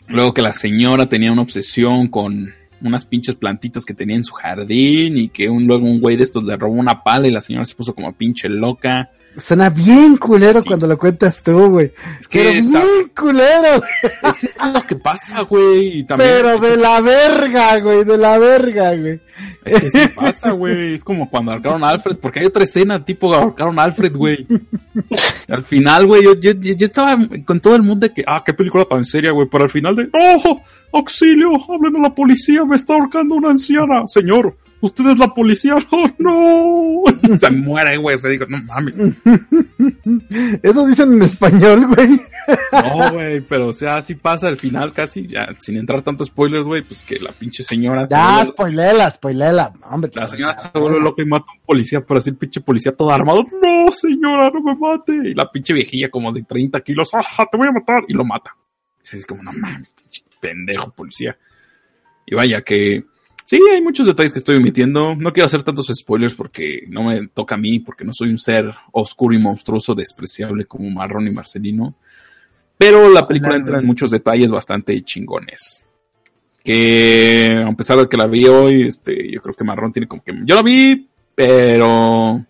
luego que la señora tenía una obsesión con unas pinches plantitas que tenía en su jardín y que un, luego un güey de estos le robó una pala y la señora se puso como pinche loca. Suena bien culero Sí. cuando lo cuentas tú, güey. Es que Pero está- bien culero, güey. es lo que pasa, güey. Pero de la verga, güey, de la verga, güey. Es que sí pasa, güey. Es como cuando ahorcaron a Alfred, porque hay otra escena tipo ahorcaron a Alfred, güey. Al final, güey, yo, yo, yo estaba con todo el mundo de que, ah, qué película tan seria, güey. Pero al final de, ¡oh! ¡Auxilio! ¡Hablen a la policía! ¡Me está ahorcando una anciana! Señor, ¿usted es la policía? ¡Oh, no! Se muere, güey. Se digo, no mames. Eso dicen en español, güey. No, güey, pero o sea, así pasa al final casi, ya, sin entrar tanto spoilers, güey, pues que la pinche señora. se Ya, vuelve- spoilela, spoilela. Hombre, La señora se vuelve loca y mata a un policía, pero así el pinche policía todo armado. No, señora, no me mate. Y la pinche viejilla como de 30 kilos. ¡Ajá, te voy a matar! Y lo mata. Y es como, no mames, pinche pendejo policía. Y vaya que... Sí, hay muchos detalles que estoy omitiendo. No quiero hacer tantos spoilers porque no me toca a mí, porque no soy un ser oscuro y monstruoso despreciable como Marrón y Marcelino. Pero la película entra en muchos detalles bastante chingones que a pesar de que la vi hoy, este, yo creo que Marrón tiene como que yo la vi, pero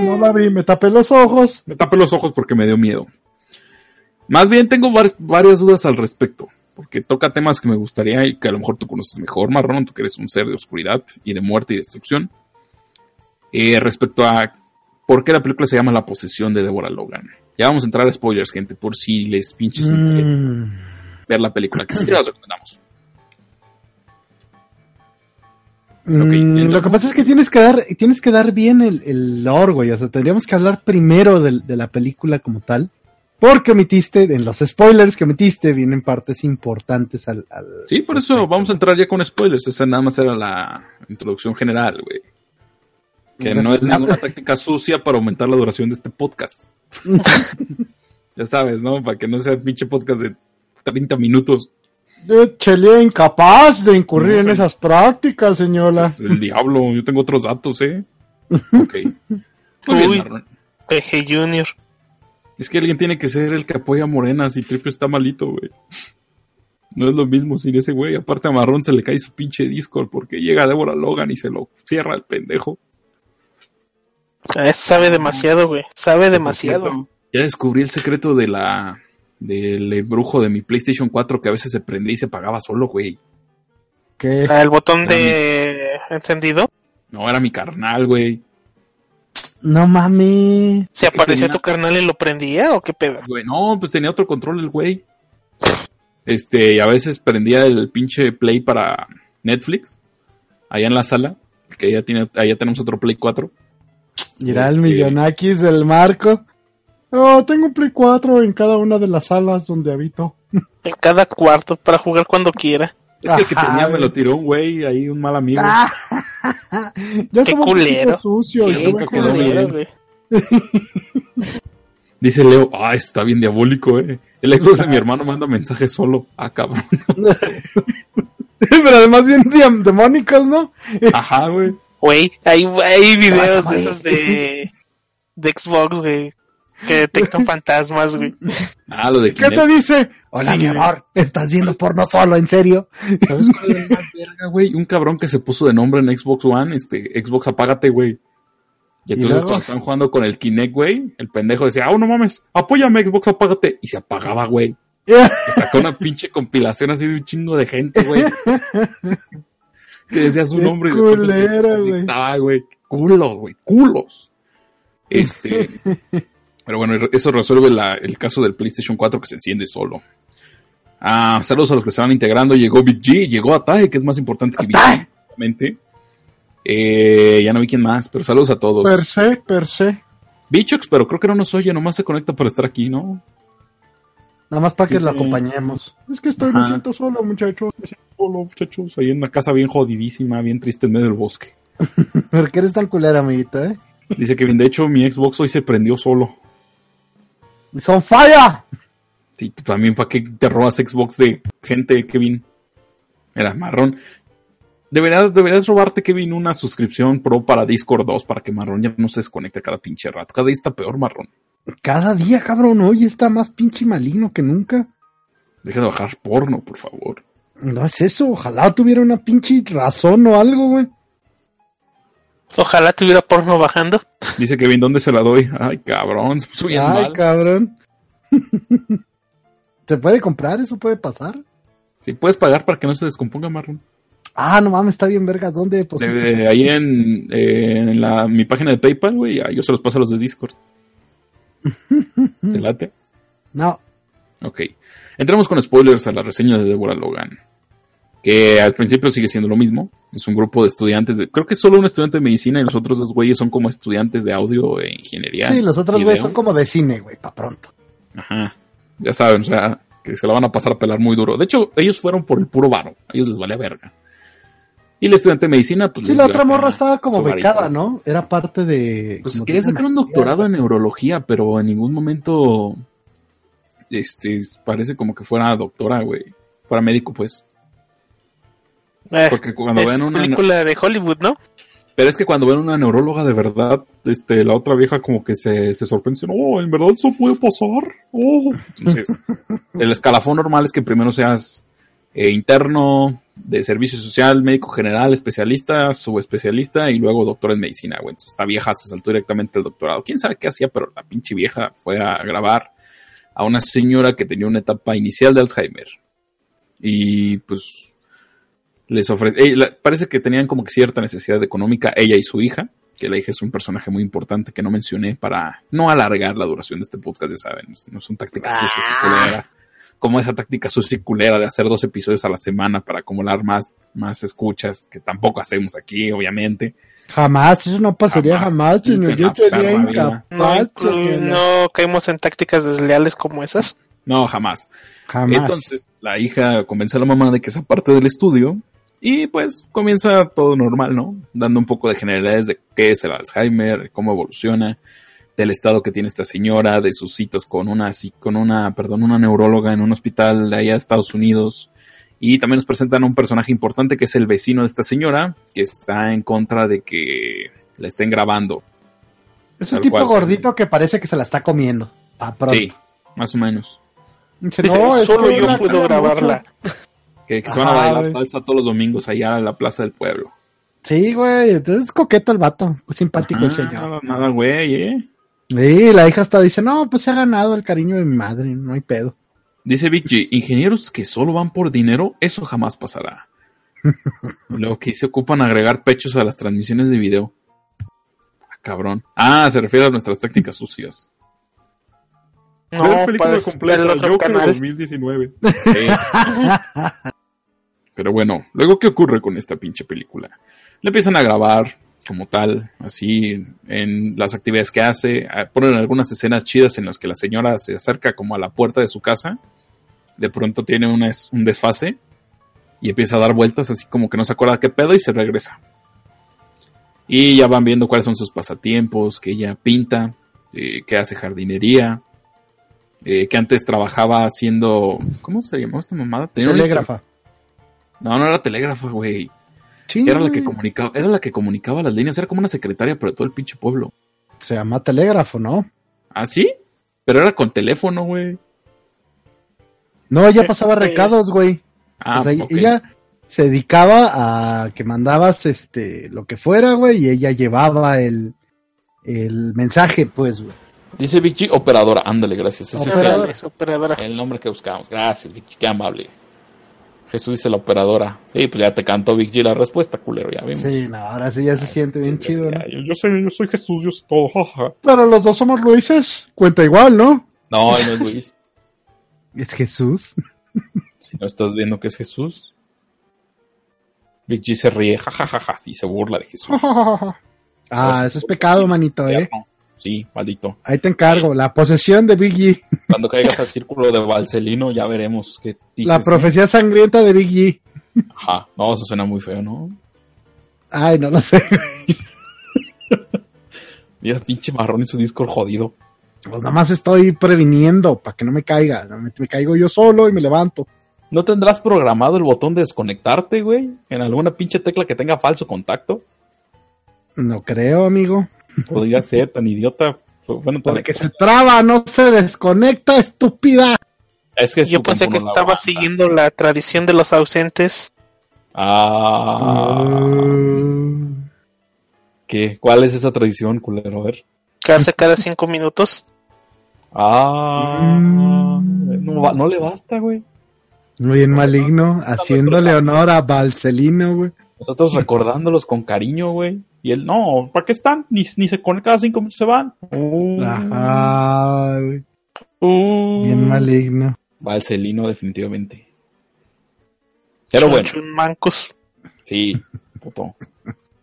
No la vi, me tapé los ojos. me tapé los ojos porque me dio miedo. Más bien tengo varias dudas al respecto, porque toca temas que me gustaría y que a lo mejor tú conoces mejor, Marrón, tú que eres un ser de oscuridad y de muerte y destrucción. Eh, respecto a por qué la película se llama La posesión de Deborah Logan. Ya vamos a entrar a spoilers, gente, por si les pinches Mm, ver la película, que sí las recomendamos. mm, lo que pasa es que tienes que dar, tienes que dar bien el, el lore, güey. O sea, tendríamos que hablar primero de, la película como tal. Porque omitiste, en los spoilers que omitiste, vienen partes importantes al. al Sí, por eso vamos a entrar ya con spoilers. Esa nada más era la introducción general, güey. Que no es ninguna táctica sucia para aumentar la duración de este podcast. ya sabes, ¿no? Para que no sea pinche podcast de 30 minutos. De Chele incapaz de incurrir No, en esas prácticas, señora. Es el diablo. Yo tengo otros datos, ¿eh? Ok. Muy bien, Uy. Junior. Es que alguien tiene que ser el que apoya a Morena si Triple está malito, güey. No es lo mismo sin ese güey. Aparte a Marrón se le cae su pinche Discord porque llega Deborah Logan y se lo cierra el pendejo. Ah, Sabe demasiado, güey. Sabe demasiado. Ya descubrí el secreto de la del embrujo de mi PlayStation 4 que a veces se prendía y se apagaba solo, güey. Ah, El botón de encendido. No, era mi carnal, güey. No mames. ¿Se aparecía tenía- tu carnal y lo prendía o qué pedo? Güey, No, pues tenía otro control el güey. Este, y a veces prendía el pinche Play para Netflix. Allá en la sala. Que allá, tiene, allá tenemos otro Play 4. Irá el Este- millonakis del marco. Oh, tengo un Play 4 en cada una de las salas donde habito. En cada cuarto para jugar cuando quiera. Es que el que Ajá, tenía me lo tiró un güey, ahí un mal amigo. Ah, ya Qué culero. sucio. Qué güey. Dice Leo, ah, está bien diabólico, eh. El Xbox de mi hermano manda mensajes solo. Ah, cabrón. Pero además bien demónicos, ¿no? Ajá, güey. Güey, hay, hay videos de esos de, de Xbox, güey. Que detectan fantasmas, güey. Ah, lo de ¿Qué te Kinect. dice? Hola, Sí, mi amor. ¿Estás viendo porno solo? ¿En serio? ¿Sabes cuál es más verga, güey? Un cabrón que se puso de nombre en Xbox One, este, Xbox apágate, güey. Y entonces cuando estaban jugando con el Kinect, güey, el pendejo decía, ah, no mames, apóyame Xbox apágate. Y se apagaba, güey. Y sacó una pinche compilación así de un chingo de gente, güey. que decía su nombre y después se culera, güey. güey. Culos, güey, culos. Este. Pero bueno, eso resuelve la- el caso del PlayStation 4 que se enciende solo. Ah, saludos a los que se van integrando. Llegó Big G, llegó Atae, que es más importante que Big G. obviamente. Eh, ya no vi quién más, pero saludos a todos. Per se, per se. Bichox, pero creo que no nos oye, nomás se conecta para estar aquí, ¿no? Nada más para que Sí. lo acompañemos. Es que estoy, me siento solo, muchachos. Me siento solo, muchachos, ahí en una casa bien jodidísima, bien triste en medio del bosque. ¿Por qué eres tan culera, amiguita, eh? Dice Kevin, de hecho, mi Xbox hoy se prendió solo. ¡Son falla! Sí, también, ¿para qué te robas Xbox de gente, Kevin? Era marrón. Deberías, deberías robarte, Kevin, una suscripción pro para Discord 2 para que marrón ya no se desconecte cada pinche rato. Cada día está peor, marrón. Cada día, cabrón, hoy está más pinche maligno que nunca. Deja de bajar porno, por favor. No es eso, ojalá tuviera una pinche razón o algo, güey. Ojalá tuviera porno bajando. Dice Kevin, ¿dónde se la doy? Ay, cabrón, bien Ay, mal. cabrón. ¿Se puede comprar? ¿Eso puede pasar? Si puedes pagar para que no se descomponga, Marlon. Ah, no mames, está bien vergas. ¿Dónde? Pues, De- de- ahí en, eh, en la, mi página de PayPal, güey, ahí yo se los paso a los de Discord. ¿Te late? No. Ok. Entramos con spoilers a la reseña de Deborah Logan. Que al principio sigue siendo lo mismo. Es un grupo de estudiantes de. Creo que solo un estudiante de medicina y los otros dos güeyes son como estudiantes de audio e ingeniería. Sí, los otros güeyes son como de cine, güey, pa' pronto. Ajá. Ya saben, o sea, que se la van a pasar a pelar muy duro. De hecho, ellos fueron por el puro varo. A ellos les valía verga. Y el estudiante de medicina, pues. Sí, la otra morra estaba como becada, ¿no? Era parte de... Pues quería sacar un doctorado en neurología, pero en ningún momento. Este, parece como que fuera doctora, güey. Fuera médico, pues. Eh, Porque cuando es ven una. película de Hollywood, ¿no? Pero es que cuando ven una neuróloga de verdad, este, la otra vieja como que se, se sorprende. dice, Oh, ¿en verdad eso puede pasar? Oh. Entonces, el escalafón normal es que primero seas eh, interno de servicio social, médico general, especialista, subespecialista y luego doctor en medicina, güey. Entonces, esta vieja se saltó directamente al doctorado. ¿Quién sabe qué hacía? Pero la pinche vieja fue a grabar a una señora que tenía una etapa inicial de Alzheimer. Y pues les ofrece, parece que tenían como que cierta necesidad económica ella y su hija, que la hija es un personaje muy importante que no mencioné para no alargar la duración de este podcast, ya saben, no son tácticas sucias y culeras, como esa táctica sucia y culera de hacer dos episodios a la semana para acumular más, más escuchas, que tampoco hacemos aquí, obviamente. Jamás, eso no pasaría Jamás. jamás, señor. Yo la sería. No, incapaz, señor. no caímos en tácticas desleales como esas. No, jamás. Jamás. Entonces, la hija convence a la mamá de que esa parte del estudio y pues comienza todo normal, ¿no? Dando un poco de generalidades de qué es el Alzheimer, cómo evoluciona, del estado que tiene esta señora, de sus citas con una, con una, perdón, una neuróloga en un hospital de allá de Estados Unidos. Y también nos presentan a un personaje importante que es el vecino de esta señora, que está en contra de que la estén grabando. es un tipo cual, gordito que parece que se la está comiendo. Pa' pronto. Sí, más o menos. Dice, "No, solo yo puedo grabarla. mucho". Que, que se van a bailar güey. salsa todos los domingos allá en la plaza del pueblo. Sí, güey, entonces es coqueto el vato, es simpático el señor. nada, nada, güey, eh. Sí, la hija hasta dice, no, pues se ha ganado el cariño de mi madre, no hay pedo. Dice G, ingenieros que solo van por dinero, eso jamás pasará. Luego que se ocupan agregar pechos a las transmisiones de video. Ah, cabrón. Ah, se refiere a nuestras tácticas sucias. No, pues, el otro canal. 2019. Pero bueno, luego ¿qué ocurre con esta pinche película? Le empiezan a grabar como tal, así en las actividades que hace, ponen algunas escenas chidas en las que la señora se acerca como a la puerta de su casa, de pronto tiene una un desfase y empieza a dar vueltas así como que no se acuerda qué pedo y se regresa. Y ya van viendo cuáles son sus pasatiempos, que ella pinta, eh, que hace jardinería, eh, que antes trabajaba haciendo... ¿Cómo se llamaba esta mamada? Tenía Telégrafa. No, no era telégrafa, güey. Era la que comunicaba, era la que comunicaba las líneas, era como una secretaria para todo el pinche pueblo. Se llama telégrafo, ¿no? ¿Ah, sí? Pero era con teléfono, güey. No, ella Eh, pasaba recados, güey. Ah, o sea, ella se dedicaba a que mandabas este lo que fuera, güey, y ella llevaba el, el mensaje, pues, güey. Dice Vicky, operadora. Ándale, gracias. Ese es Operadora. Es operadora. el, el nombre que buscábamos. Gracias, Vicky, qué amable. Jesús dice la operadora. Sí, pues ya te cantó Vicky la respuesta, culero, ya vimos. Sí, no, ahora sí ya se siente bien Sí, chido, sí, ¿no? ya, yo, soy, yo soy Jesús, yo soy todo, jaja. Pero los dos somos Luises, cuenta igual, ¿no? No, él no es Luis. Es Jesús. Si no estás viendo que es Jesús. Vicky se ríe, jajajaja, sí, se burla de Jesús. ah, eso es pecado, manito, eh. Sí, maldito. Ahí te encargo, la posesión de Biggie, Cuando caigas al círculo de Valcelino ya veremos qué dices. la profecía sangrienta de Biggie. Ajá, no, eso suena muy feo, ¿no? Ay, no lo sé. Mira, pinche marrón y su disco jodido. Pues nada más estoy previniendo para que no me caiga. Me, me caigo yo solo y me levanto. ¿No tendrás programado el botón de desconectarte, güey? En alguna pinche tecla que tenga falso contacto. No creo, amigo. Podría ser tan idiota. Bueno, tan Porque se traba, no se desconecta, estúpida. Es que es Yo pensé que estaba siguiendo la tradición de los ausentes. Ah. ¿Qué? ¿Cuál es esa tradición, culero? A ver. Quedarse cada cinco minutos. Ah. Mm. No le basta, güey. Muy bien maligno, haciéndole honor a Balcelino, güey. Nosotros recordándolos con cariño, güey. Y él, no, ¿para qué están? Ni, ni se conectan cada cinco minutos se van. Uh, Ajá. Uh, Bien maligno. Valcelino, definitivamente. Pero bueno, chun mancos. sí, puto.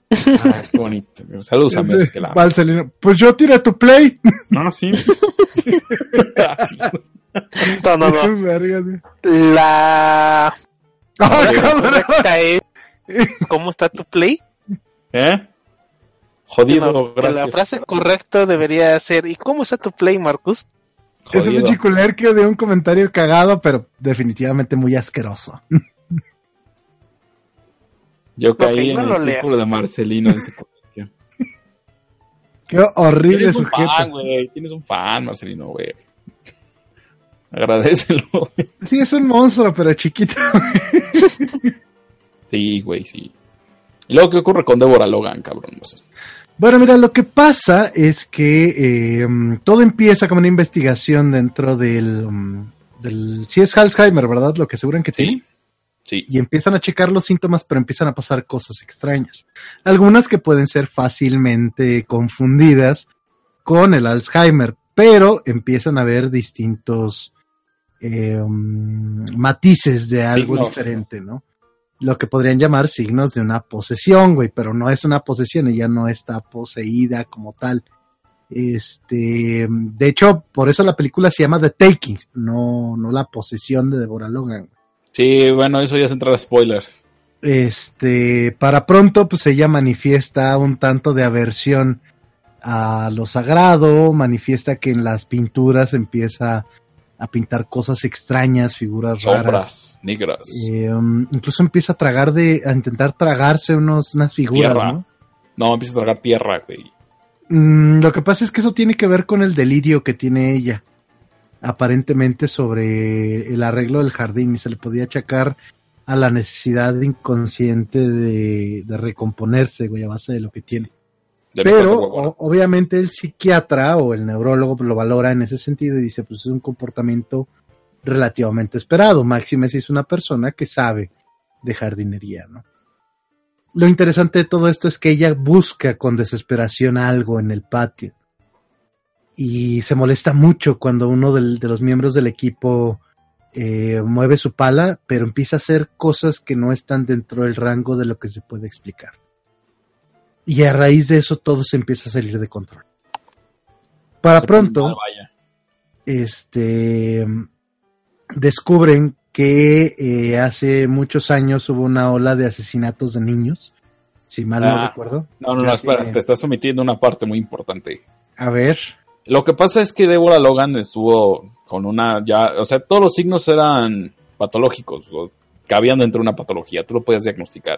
Ah, qué bonito. Saludos a Merce, que la amo. Balcelino. Pues yo tiré tu play. No, sí. No, no, no. La Ah, ¿Cómo está tu play? ¿Eh? Jodido, No, gracias. la frase correcta debería ser ¿Y cómo está tu play, Marcus? Es un chiculer que dio un comentario cagado, pero definitivamente muy asqueroso. Yo caí no en el leas. círculo de Marcelino en ese colegio. Qué horrible Tienes un sujeto. fan, güey. Tienes un fan, Marcelino, güey. Agradecelo. Sí, es un monstruo, pero chiquito. Sí, güey, sí. Y luego, ¿qué ocurre con Deborah Logan, cabrón? O sea, Bueno, mira, lo que pasa es que eh, mm, todo empieza como una investigación dentro del, mm, del... Sí es Alzheimer, ¿verdad? Lo que aseguran que tiene. ¿Sí? Sí. Y empiezan a checar los síntomas, pero empiezan a pasar cosas extrañas. Algunas que pueden ser fácilmente confundidas con el Alzheimer, pero empiezan a haber distintos eh, mm, matices de algo diferente, ¿no? Lo que podrían llamar signos de una posesión, güey, pero no es una posesión, ella no está poseída como tal. Este, de hecho, por eso la película se llama The Taking, no, no la posesión de Deborah Logan. Sí, bueno, eso ya es entrar a spoilers. Este, para pronto, pues ella manifiesta un tanto de aversión a lo sagrado, manifiesta que en las pinturas empieza a pintar cosas extrañas, figuras raras. Negras. Eh, um, incluso empieza a tragar de, a intentar tragarse unos, unas figuras, Tierra. ¿no? No, empieza a tragar tierra, güey. Mm, lo que pasa es que eso tiene que ver con el delirio que tiene ella, aparentemente sobre el arreglo del jardín y se le podía achacar a la necesidad inconsciente de, de recomponerse, güey, a base de lo que tiene. Pero o- obviamente el psiquiatra o el neurólogo lo valora en ese sentido y dice, pues es un comportamiento relativamente esperado. Máxime si es una persona que sabe de jardinería, ¿no? Lo interesante de todo esto es que ella busca con desesperación algo en el patio. Y se molesta mucho cuando uno del- de los miembros del equipo eh, mueve su pala, pero empieza a hacer cosas que no están dentro del rango de lo que se puede explicar. Y a raíz de eso todo se empieza a salir de control. Para Se pronto, este descubren que eh, hace muchos años hubo una ola de asesinatos de niños, si mal no Ah. recuerdo. No, no, no, espera, que- te estás omitiendo una parte muy importante. A ver, Lo que pasa es que Deborah Logan estuvo con una ya, o sea, todos los signos eran patológicos, o cabían dentro de una patología, tú lo podías diagnosticar.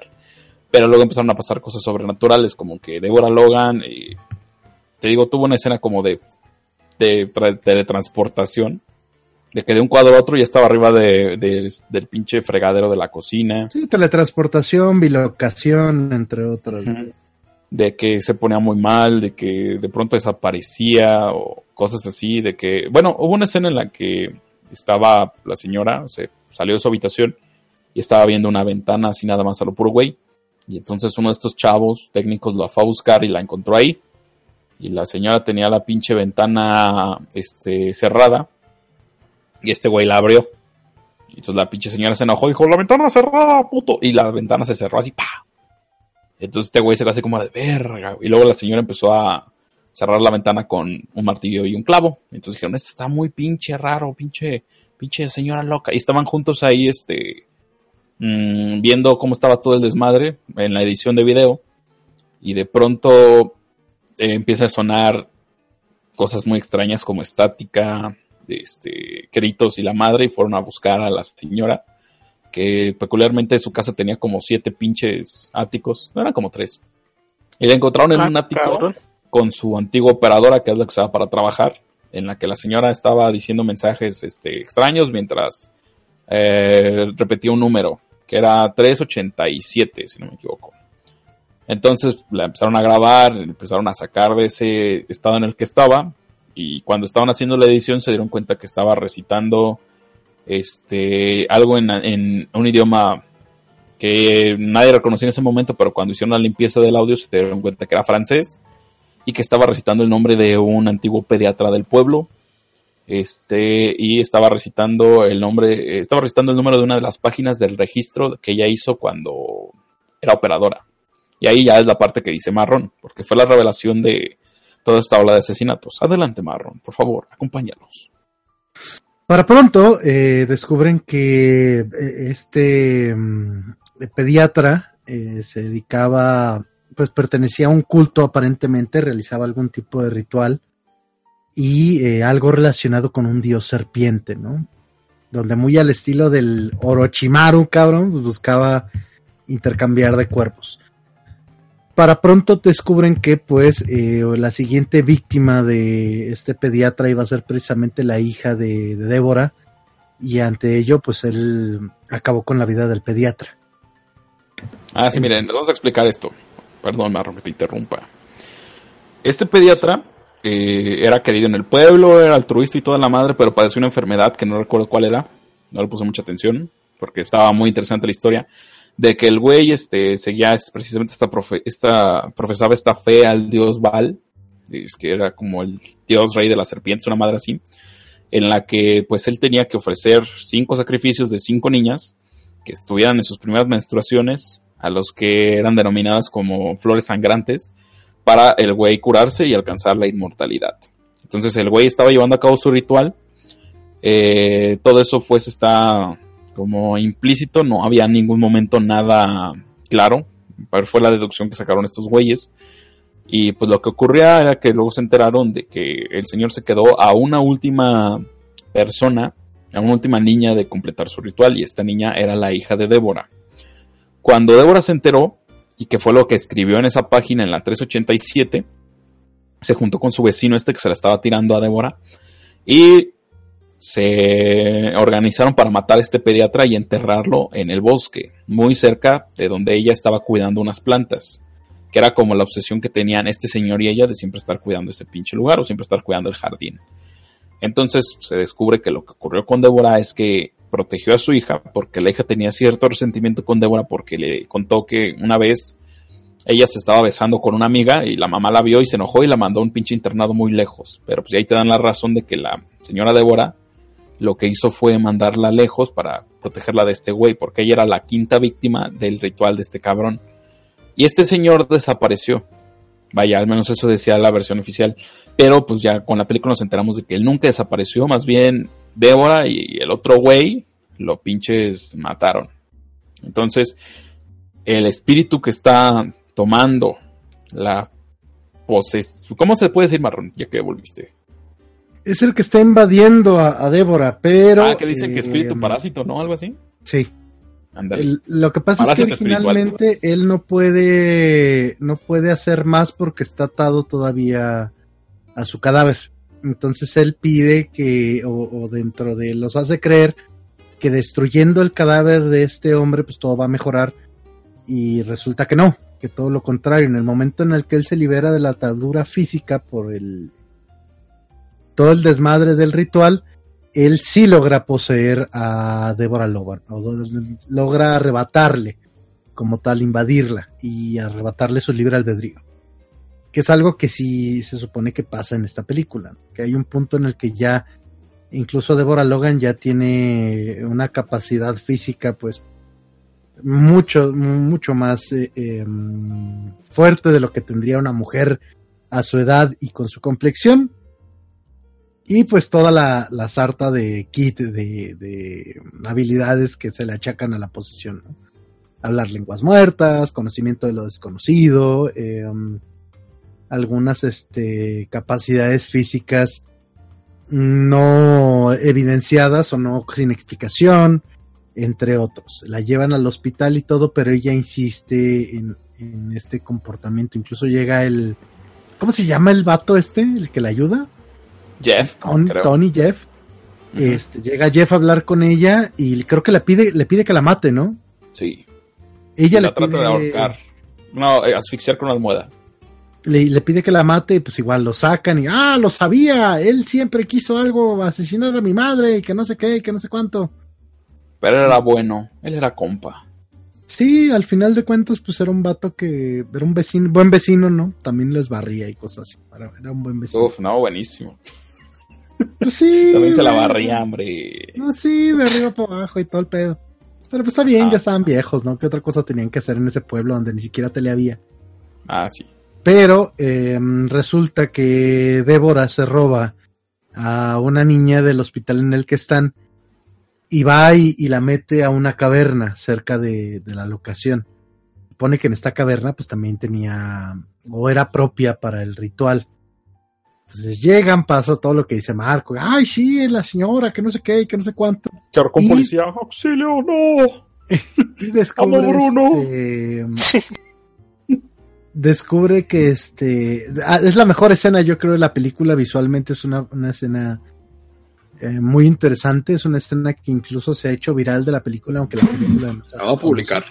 Pero luego empezaron a pasar cosas sobrenaturales, como que Deborah Logan, eh, te digo, tuvo una escena como de, de tra- teletransportación, de que de un cuadro a otro ya estaba arriba de, de- del pinche fregadero de la cocina. sí, teletransportación, bilocación, entre otros. de que se ponía muy mal, de que de pronto desaparecía o cosas así, de que, bueno, hubo una escena en la que estaba la señora, o sea, salió de su habitación y estaba viendo una ventana así nada más a lo puro güey, y entonces uno de estos chavos técnicos la fue a buscar y la encontró ahí, y la señora tenía la pinche ventana este, cerrada, y este güey la abrió. Y entonces la pinche señora se enojó, dijo, la ventana cerrada, puto. Y la ventana se cerró así, pa. Entonces este güey se quedó así como de verga. Y luego la señora empezó a cerrar la ventana con un martillo y un clavo. Entonces dijeron, esto está muy pinche raro, pinche, pinche señora loca. Y estaban juntos ahí, este, mm, viendo cómo estaba todo el desmadre en la edición de video. Y de pronto eh, empieza a sonar cosas muy extrañas como estática, este, gritos y la madre. Y fueron a buscar a la señora que peculiarmente su casa tenía como siete pinches áticos, no eran como tres. Y la encontraron en Ah, un ático cabrón. con su antigua operadora, que es la que usaba para trabajar, en la que la señora estaba diciendo mensajes este, extraños mientras eh, repetía un número, que era 387, si no me equivoco. Entonces la empezaron a grabar, empezaron a sacar de ese estado en el que estaba, y cuando estaban haciendo la edición se dieron cuenta que estaba recitando este algo en, un idioma que nadie reconoció en ese momento, pero cuando hicieron la limpieza del audio se dieron cuenta que era francés y que estaba recitando el nombre de un antiguo pediatra del pueblo. Este, y estaba recitando el nombre, estaba recitando el número de una de las páginas del registro que ella hizo cuando era operadora. Y ahí ya es la parte que dice Marrón, porque fue la revelación de toda esta ola de asesinatos. Adelante, Marrón, por favor, acompáñanos. Para pronto eh, descubren que eh, este mm, pediatra se dedicaba pues pertenecía a un culto aparentemente, realizaba algún tipo de ritual y eh, algo relacionado con un dios serpiente, ¿no? Donde muy al estilo del Orochimaru, cabrón, pues buscaba intercambiar de cuerpos. Para pronto descubren que pues eh, la siguiente víctima de este pediatra iba a ser precisamente la hija de, Débora y ante ello pues él acabó con la vida del pediatra. Ah, sí, miren, vamos a explicar esto. Perdón, Marro, que te interrumpa. Este pediatra eh, era querido en el pueblo, era altruista y toda la madre, pero padeció una enfermedad que no recuerdo cuál era. No le puse mucha atención porque estaba muy interesante la historia. De que el güey este, seguía precisamente esta, esta, profesaba esta fe al dios Baal, que era como el dios rey de las serpientes, una madre así, en la que pues él tenía que ofrecer cinco sacrificios de cinco niñas que estuvieran en sus primeras menstruaciones a los que eran denominadas como flores sangrantes, para el güey curarse y alcanzar la inmortalidad. Entonces el güey estaba llevando a cabo su ritual. Eh, todo eso pues está como implícito, no había en ningún momento nada claro, pero fue la deducción que sacaron estos güeyes. Y pues lo que ocurría era que luego se enteraron de que el señor se quedó a una última persona, a una última niña de completar su ritual y esta niña era la hija de Débora. Cuando Débora se enteró, y que fue lo que escribió en esa página en la 387, se juntó con su vecino este que se la estaba tirando a Débora y se organizaron para matar a este pediatra y enterrarlo en el bosque, muy cerca de donde ella estaba cuidando unas plantas, que era como la obsesión que tenían este señor y ella de siempre estar cuidando ese pinche lugar o siempre estar cuidando el jardín. Entonces se descubre que lo que ocurrió con Débora es que protegió a su hija porque la hija tenía cierto resentimiento con Débora porque le contó que una vez ella se estaba besando con una amiga y la mamá la vio y se enojó y la mandó a un pinche internado muy lejos. Pero pues ahí te dan la razón de que la señora Débora lo que hizo fue mandarla lejos para protegerla de este güey porque ella era la quinta víctima del ritual de este cabrón. Y este señor desapareció. Vaya, al menos eso decía la versión oficial. Pero pues ya con la película nos enteramos de que él nunca desapareció, más bien Débora y el otro güey lo pinches mataron. Entonces, el espíritu que está tomando la posesión. ¿Cómo se puede decir marrón? Ya que volviste. Es el que está invadiendo a, Débora, pero. Ah, que dicen que espíritu eh, parásito, ¿no? Algo así. Sí. lo que pasa es que originalmente él no puede, no puede hacer más porque está atado todavía a su cadáver. Entonces él pide que, o, dentro de los hace creer que destruyendo el cadáver de este hombre, pues todo va a mejorar. Y resulta que no, que todo lo contrario. En el momento en el que él se libera de la atadura física por el todo el desmadre del ritual, él sí logra poseer a Deborah Logan, o logra arrebatarle, como tal, invadirla y arrebatarle su libre albedrío. Que es algo que sí se supone que pasa en esta película, que hay un punto en el que ya incluso Deborah Logan ya tiene una capacidad física pues mucho mucho más eh, em, fuerte de lo que tendría una mujer a su edad y con su complexión y pues toda la, sarta de kit de, habilidades que se le achacan a la posición hablar lenguas muertas conocimiento de lo desconocido eh, algunas este, capacidades físicas no evidenciadas o no sin explicación, entre otros. La llevan al hospital y todo, pero ella insiste en, este comportamiento. Incluso llega el... ¿Cómo se llama el vato este? ¿El que la ayuda? Jeff, Ton- creo. Tony Jeff. Este, llega Jeff a hablar con ella y creo que le pide, le pide que la mate, ¿no? Sí. Ella la le trata pide, de ahorcar. No, eh, asfixiar con una almohada. le, le pide que la mate y pues igual lo sacan y ah, lo sabía, él siempre quiso algo, asesinar a mi madre y que no sé qué, y que no sé cuánto. Pero él era bueno. Él era compa. Sí, al final de cuentas pues era un vato que era un vecino, buen vecino, ¿no? También les barría y cosas así. Era un buen vecino. Uf, no, buenísimo. Pues sí. También se la barría, hombre. No, sí, de arriba para abajo y todo el pedo. Pero pues está bien, Ah. ya estaban viejos, ¿no? ¿Qué otra cosa tenían que hacer en ese pueblo donde ni siquiera tele había? Ah, sí. Pero eh, resulta que Débora se roba a una niña del hospital en el que están y va y, y la mete a una caverna cerca de, de la locación. Pone que en esta caverna pues también tenía o era propia para el ritual. Entonces llegan, pasa todo lo que dice Marco. Ay, sí, la señora, que no sé qué, que no sé cuánto. Charcón Y- policía, auxilio, no. Y descubre, Amo, Bruno. este, descubre que este ah, es la mejor escena, yo creo, de la película. Visualmente es una, una escena eh, muy interesante. Es una escena que incluso se ha hecho viral de la película, aunque la película no La voy a publicar.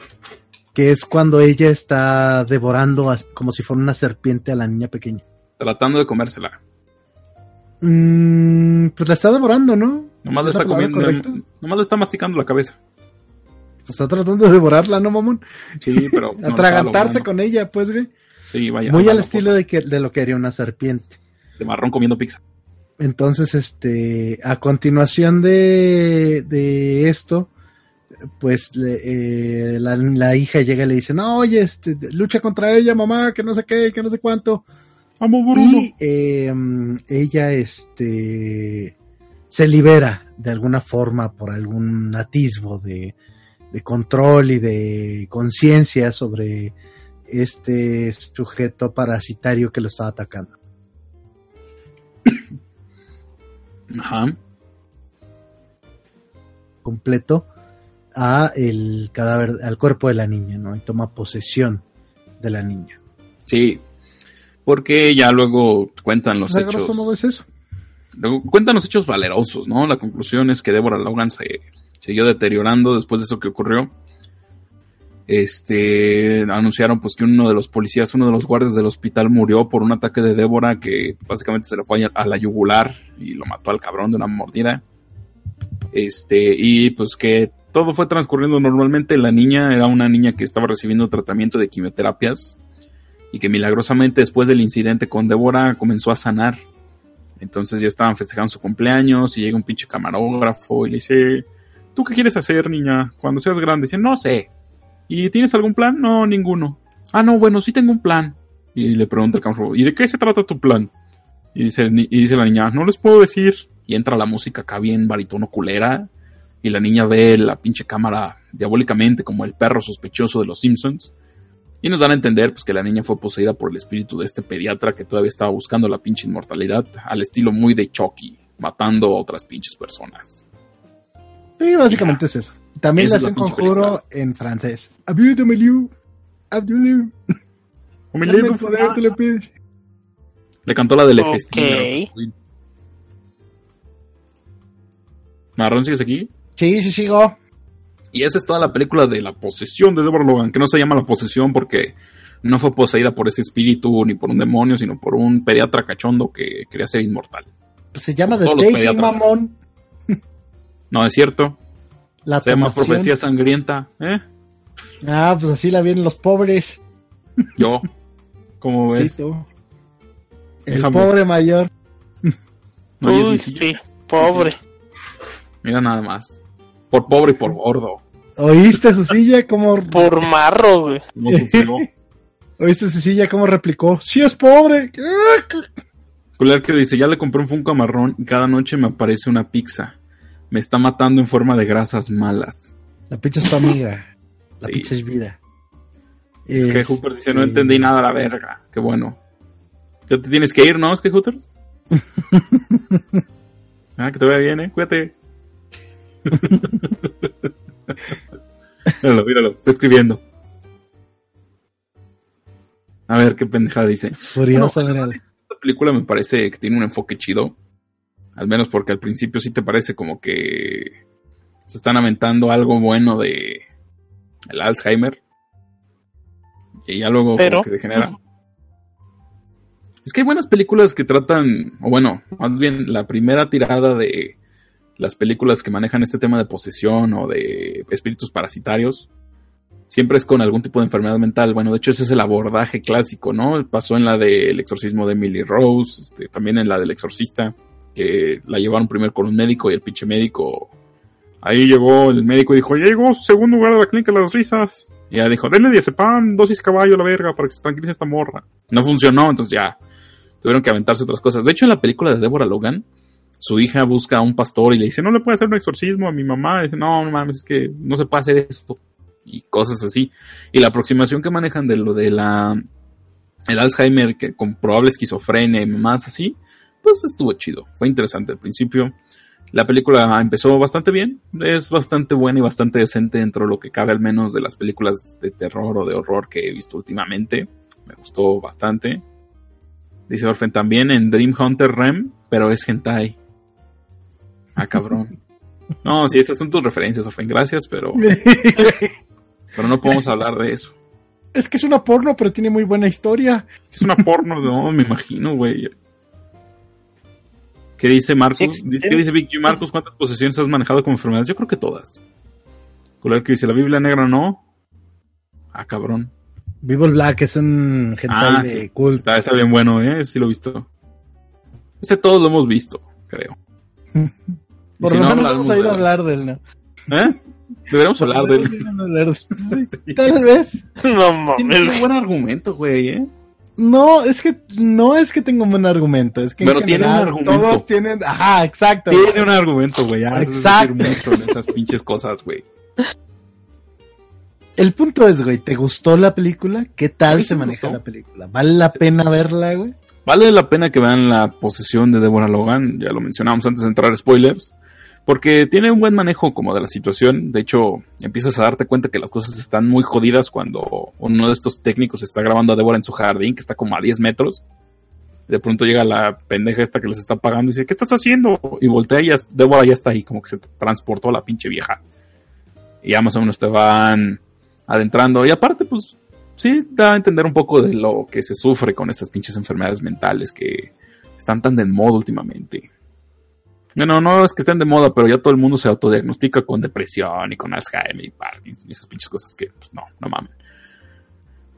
Que es cuando ella está devorando como si fuera una serpiente a la niña pequeña. Tratando de comérsela. Mm, pues la está devorando, ¿no? Nomás le ¿Es la está comiendo. Nomás le está masticando la cabeza. Pues está tratando de devorarla, ¿no, mamón? Sí, pero. no Atragantarse con ella, pues, güey. Sí, vaya. Muy al estilo de, que, de lo que haría una serpiente. De marrón comiendo pizza. Entonces, este, a continuación de, de esto, pues le- eh, la, la hija llega y le dice, no, oye, este, lucha contra ella, mamá, que no sé qué, que no sé cuánto. Amo Bruno. Y eh, ella, este, se libera de alguna forma por algún atisbo de, de control y de conciencia sobre este sujeto parasitario que lo estaba atacando. Ajá. completo a el cadáver, al cuerpo de la niña, ¿no? Y toma posesión de la niña. Sí. Porque ya luego cuentan los grosso hechos. modo es eso. Luego cuentan los hechos valerosos, ¿no? La conclusión es que Deborah Logan se siguió deteriorando después de eso que ocurrió. Este anunciaron pues que uno de los policías, uno de los guardias del hospital murió por un ataque de Débora que básicamente se le fue a a la yugular y lo mató al cabrón de una mordida. Este, y pues que todo fue transcurriendo normalmente. La niña era una niña que estaba recibiendo tratamiento de quimioterapias y que milagrosamente después del incidente con Débora comenzó a sanar. Entonces ya estaban festejando su cumpleaños y llega un pinche camarógrafo y le dice, ¿tú qué quieres hacer, niña? Cuando seas grande. Dice, no sé. ¿Y tienes algún plan? No, ninguno. Ah, no, bueno, sí tengo un plan. Y le pregunta el camarógrafo, ¿y de qué se trata tu plan? Y dice, y dice la niña, no les puedo decir. Y entra la música acá bien baritono culera. Y la niña ve la pinche cámara diabólicamente como el perro sospechoso de los Simpsons. Y nos dan a entender pues, que la niña fue poseída por el espíritu de este pediatra que todavía estaba buscando la pinche inmortalidad, al estilo muy de Chucky, matando a otras pinches personas. Sí, básicamente es eso. También Esa le hacen conjuro en francés. El poder, te lo pido. Le cantó la del Ok. F. Marrón, ¿sigues aquí? Sí, sí, sigo. Y esa es toda la película de la posesión de Deborah Logan, que no se llama la posesión porque no fue poseída por ese espíritu ni por un demonio, sino por un pediatra cachondo que quería ser inmortal. Pues se llama The Taking pediatras. Mamón. No es cierto, La se llama profecía sangrienta, ¿eh? Ah, pues así la vienen los pobres. Yo, ¿cómo ves? Sí, tú. El Déjame. pobre mayor. No, Uy, sí, pobre. Mira nada más. Por pobre y por gordo. ¿Oíste su silla cómo, Por marro, güey. Como oíste su silla cómo replicó? Sí es pobre. Culero que dice, ya le compré un Funko marrón y cada noche me aparece una pizza. Me está matando en forma de grasas malas. La pizza es tu amiga. La Sí. pizza es vida. Es que Este, Hoopers dice, no entendí nada a la verga. Qué bueno. Ya te tienes que ir, ¿no? Es que Hooters. ah, que te vaya bien, eh. Cuídate. Míralo, míralo. Está escribiendo. A ver qué pendejada dice. Furiosa, mírale. Esta película me parece que tiene un enfoque chido. Al menos porque al principio sí te parece como que se están aventando algo bueno de el Alzheimer. Y ya luego Pero- como que degenera. Es que hay buenas películas que tratan, o bueno, más bien la primera tirada de las películas que manejan este tema de posesión o de espíritus parasitarios, siempre es con algún tipo de enfermedad mental. Bueno, de hecho ese es el abordaje clásico, ¿no? Pasó en la del exorcismo de Emily Rose, este, también en la del exorcista, que la llevaron primero con un médico y el pinche médico... Ahí llegó el médico y dijo, llegó segundo lugar de la clínica de las risas. Y ya dijo, denle diazepam, dosis caballo a la verga para que se tranquilice esta morra. No funcionó, entonces ya tuvieron que aventarse otras cosas. De hecho, en la película de Deborah Logan, su hija busca a un pastor y le dice, no le puede hacer un exorcismo a mi mamá. Dice, no, no mames, es que no se puede hacer eso. Y cosas así. Y la aproximación que manejan de lo de la el Alzheimer que con probable esquizofrenia y más así, pues estuvo chido. Fue interesante al principio. La película empezó bastante bien, es bastante buena y bastante decente dentro de lo que cabe al menos de las películas de terror o de horror que he visto últimamente. Me gustó bastante. Dice Orfen también en Dream Hunter Rem, pero es hentai. Ah, cabrón. No, sí, esas son tus referencias, Orfen, gracias, pero, pero no podemos hablar de eso. es que es una porno, pero tiene muy buena historia. Es una porno, no, me imagino, güey. ¿Qué dice Marcos? Dice-. ¿Qué dice Vicky Marcos? ¿Cuántas posesiones has manejado como enfermedades? Yo creo que todas. Colar que dice, la Biblia negra no. Ah, cabrón. El Black es un hentai Ah, de sí. culto. Está, está bien bueno, ¿eh? Sí lo he visto. Este todos lo hemos visto, creo. Por si lo no, menos hemos oído de- hablar del ¿no? ¿Eh? Deberíamos hablar de él. Sí, Tal vez. No Tiene un mames. buen argumento, güey, ¿eh? No, es que no es que tenga un buen argumento, es que Pero tiene un argumento. Todos tienen, ajá, exacto. Tiene un argumento, güey. Es Exacto. decir mucho en esas pinches cosas, güey. El punto es, güey, ¿te gustó la película? ¿Qué tal se maneja gustó. la película? ¿Vale la pena verla, güey? Vale la pena que vean la posesión de Deborah Logan, ya lo mencionamos antes de entrar a spoilers, porque tiene un buen manejo como de la situación, de hecho empiezas a darte cuenta que las cosas están muy jodidas cuando uno de estos técnicos está grabando a Deborah en su jardín, que está como a 10 metros, de pronto llega la pendeja esta que les está pagando y dice, ¿qué estás haciendo? Y voltea y ya, Deborah ya está ahí, como que se transportó a la pinche vieja. Y ya más o menos te van adentrando, y aparte pues sí da a entender un poco de lo que se sufre con estas pinches enfermedades mentales que están tan de moda últimamente. Bueno, no es que estén de moda, pero ya todo el mundo se autodiagnostica con depresión y con Alzheimer y Parkinson y esas pinches cosas que, pues no, no mamen.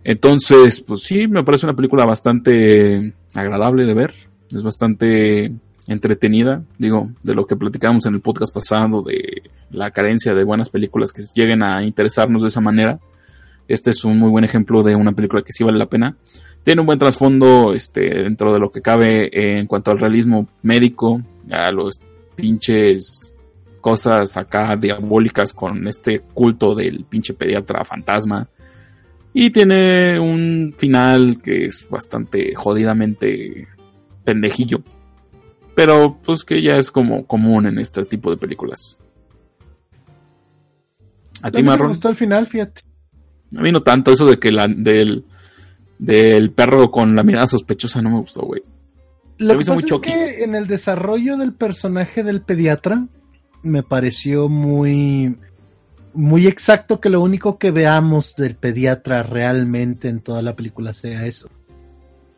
Entonces, pues sí, me parece una película bastante agradable de ver. Es bastante entretenida. Digo, de lo que platicamos en el podcast pasado, de la carencia de buenas películas que lleguen a interesarnos de esa manera. Este es un muy buen ejemplo de una película que sí vale la pena. Tiene un buen trasfondo este, dentro de lo que cabe en cuanto al realismo médico, a los pinches cosas acá diabólicas con este culto del pinche pediatra fantasma. Y tiene un final que es bastante jodidamente pendejillo. Pero pues que ya es como común en este tipo de películas. A ti, mí me Marrón. gustó al final, fíjate. A mí no tanto eso de que la, del, del perro con la mirada sospechosa no me gustó, güey. Lo que pasa muy es que en el desarrollo del personaje del pediatra me pareció muy muy exacto que lo único que veamos del pediatra realmente en toda la película sea eso.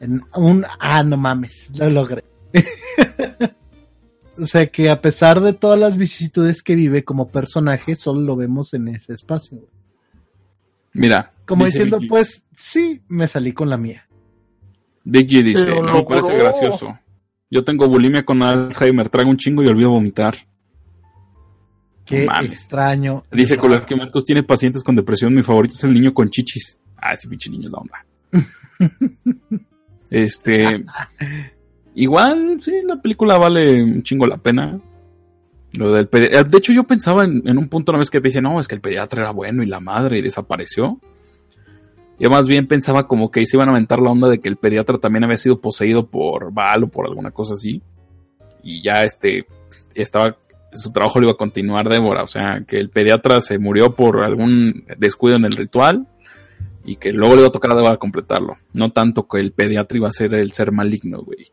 En un ah no mames, lo logré. o sea que a pesar de todas las vicisitudes que vive como personaje, solo lo vemos en ese espacio. Mira. Como dice diciendo, Vicky- pues sí, me salí con la mía. Vicky dice, Pero no me parece gracioso. Yo tengo bulimia con Alzheimer, trago un chingo y olvido vomitar. Qué mames. extraño. Dice Colar que Marcos tiene pacientes con depresión, mi favorito es el niño con chichis. Ah, ese pinche niño es la onda. este. Igual, sí, la película vale un chingo la pena. Lo del De hecho, yo pensaba en, en un punto una vez que te dice, no, es que el pediatra era bueno y la madre y desapareció. Yo más bien pensaba como que se iban a aventar la onda de que el pediatra también había sido poseído por Val o por alguna cosa así. Y ya este estaba su trabajo lo iba a continuar Débora, o sea, que el pediatra se murió por algún descuido en el ritual y que luego le iba a tocar a Débora completarlo. No tanto que el pediatra iba a ser el ser maligno, güey.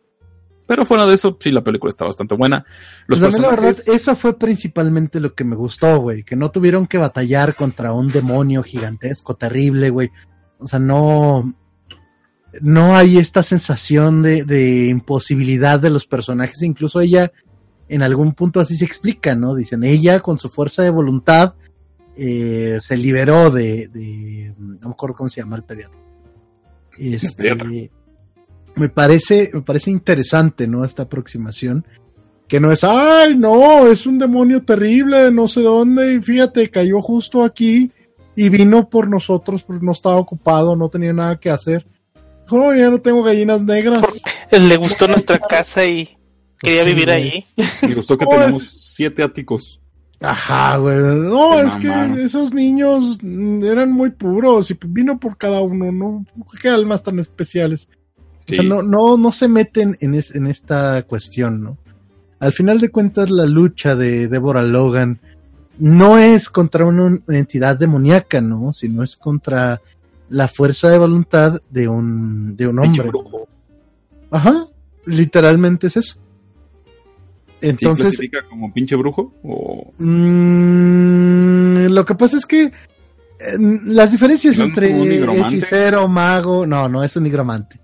Pero fuera de eso, sí, la película está bastante buena. Los Pues mí, la verdad, personajes, eso fue principalmente lo que me gustó, güey. Que no tuvieron que batallar contra un demonio gigantesco, terrible, güey. O sea, no. No hay esta sensación de, de imposibilidad de los personajes. Incluso ella, en algún punto así se explica, ¿no? Dicen, ella con su fuerza de voluntad eh, se liberó de, de. No me acuerdo cómo se llama el pediatra. Este, pediatra. me parece, me parece interesante, ¿no? Esta aproximación. Que no es, ay, no, es un demonio terrible no sé dónde, y fíjate, cayó justo aquí y vino por nosotros, porque no estaba ocupado, no tenía nada que hacer. Oh, ya no tengo gallinas negras. Le gustó nuestra casa y quería Sí, vivir ahí. me gustó que tenemos es- siete áticos. Ajá, güey. No, es que esos niños eran muy puros y vino por cada uno, ¿no? Qué almas tan especiales. O sea, Sí. no, no, no se meten en, es- en esta cuestión, ¿no? Al final de cuentas, la lucha de Deborah Logan no es contra una entidad demoníaca, ¿no? Sino es contra la fuerza de voluntad de un, de un Pinche hombre. brujo. Ajá, literalmente es eso. ¿Sí Entonces, clasifica como pinche brujo? O... Mm, lo que pasa es que eh, las diferencias ¿No es entre hechicero, mago, no, no es un nigromante.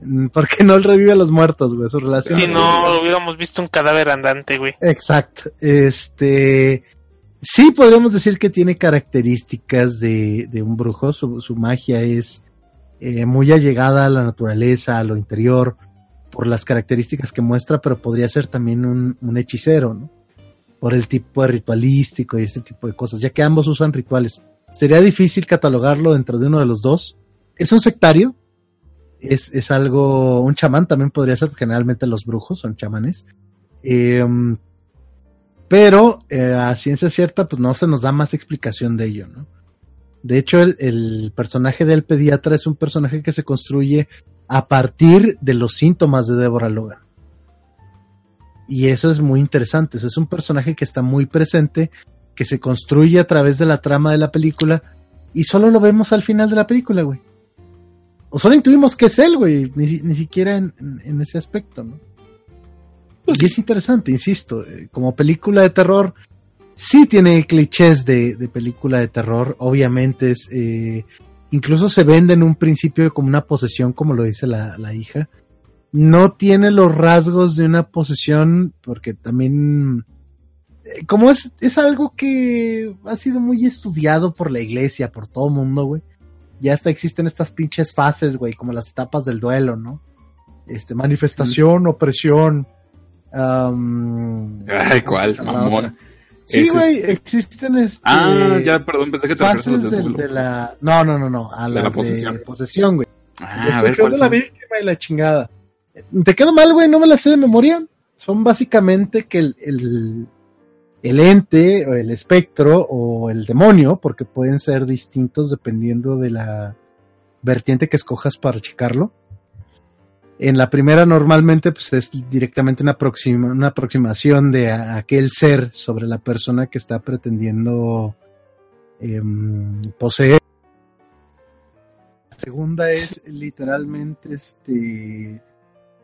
Mm, Porque no revive a los muertos, güey, su relación. Si no, hubiéramos visto un cadáver andante, güey. Exacto. Este, sí podríamos decir que tiene características de, de un brujo. Su, su magia es eh, muy allegada a la naturaleza, a lo interior, por las características que muestra, pero podría ser también un, hechicero, ¿no? Por el tipo de ritualístico y ese tipo de cosas, ya que ambos usan rituales. Sería difícil catalogarlo dentro de uno de los dos. Es un sectario. Es, es algo, un chamán también podría ser, generalmente los brujos son chamanes. Eh, pero eh, a ciencia cierta, pues no se nos da más explicación de ello, ¿no? De hecho, el, personaje del pediatra es un personaje que se construye a partir de los síntomas de Deborah Logan. Y eso es muy interesante. Eso es un personaje que está muy presente, que se construye a través de la trama de la película y solo lo vemos al final de la película, güey. O solo intuimos que es él, güey. Ni, ni siquiera en ese aspecto, ¿no? Y es interesante, insisto. eh, Como película de terror, sí tiene clichés de, de película de terror. Obviamente es. eh, incluso se vende en un principio como una posesión, como lo dice la, la hija. No tiene los rasgos de una posesión, porque también. eh, Como es, es algo que ha sido muy estudiado por la iglesia, por todo el mundo, güey. Ya hasta existen estas pinches fases, güey, como las etapas del duelo, ¿no? Este, manifestación, opresión. Ay, ¿cuál? ¿cómo se llama la Mamón. Sí, güey, existen este, Ah, ya, perdón, pensé que te a fases del de la... No, no, no, no, a De la de posesión. posesión, güey. Ah, a ver, Destrucción ¿cuál de la víctima y la chingada. Te quedo mal, güey, no me la sé de memoria. Son básicamente que el, el, el ente, o el espectro, o el demonio, porque pueden ser distintos dependiendo de la vertiente que escojas para checarlo. En la primera normalmente pues es directamente una, aproxima- una aproximación de a- aquel ser sobre la persona que está pretendiendo em, poseer. La segunda es literalmente este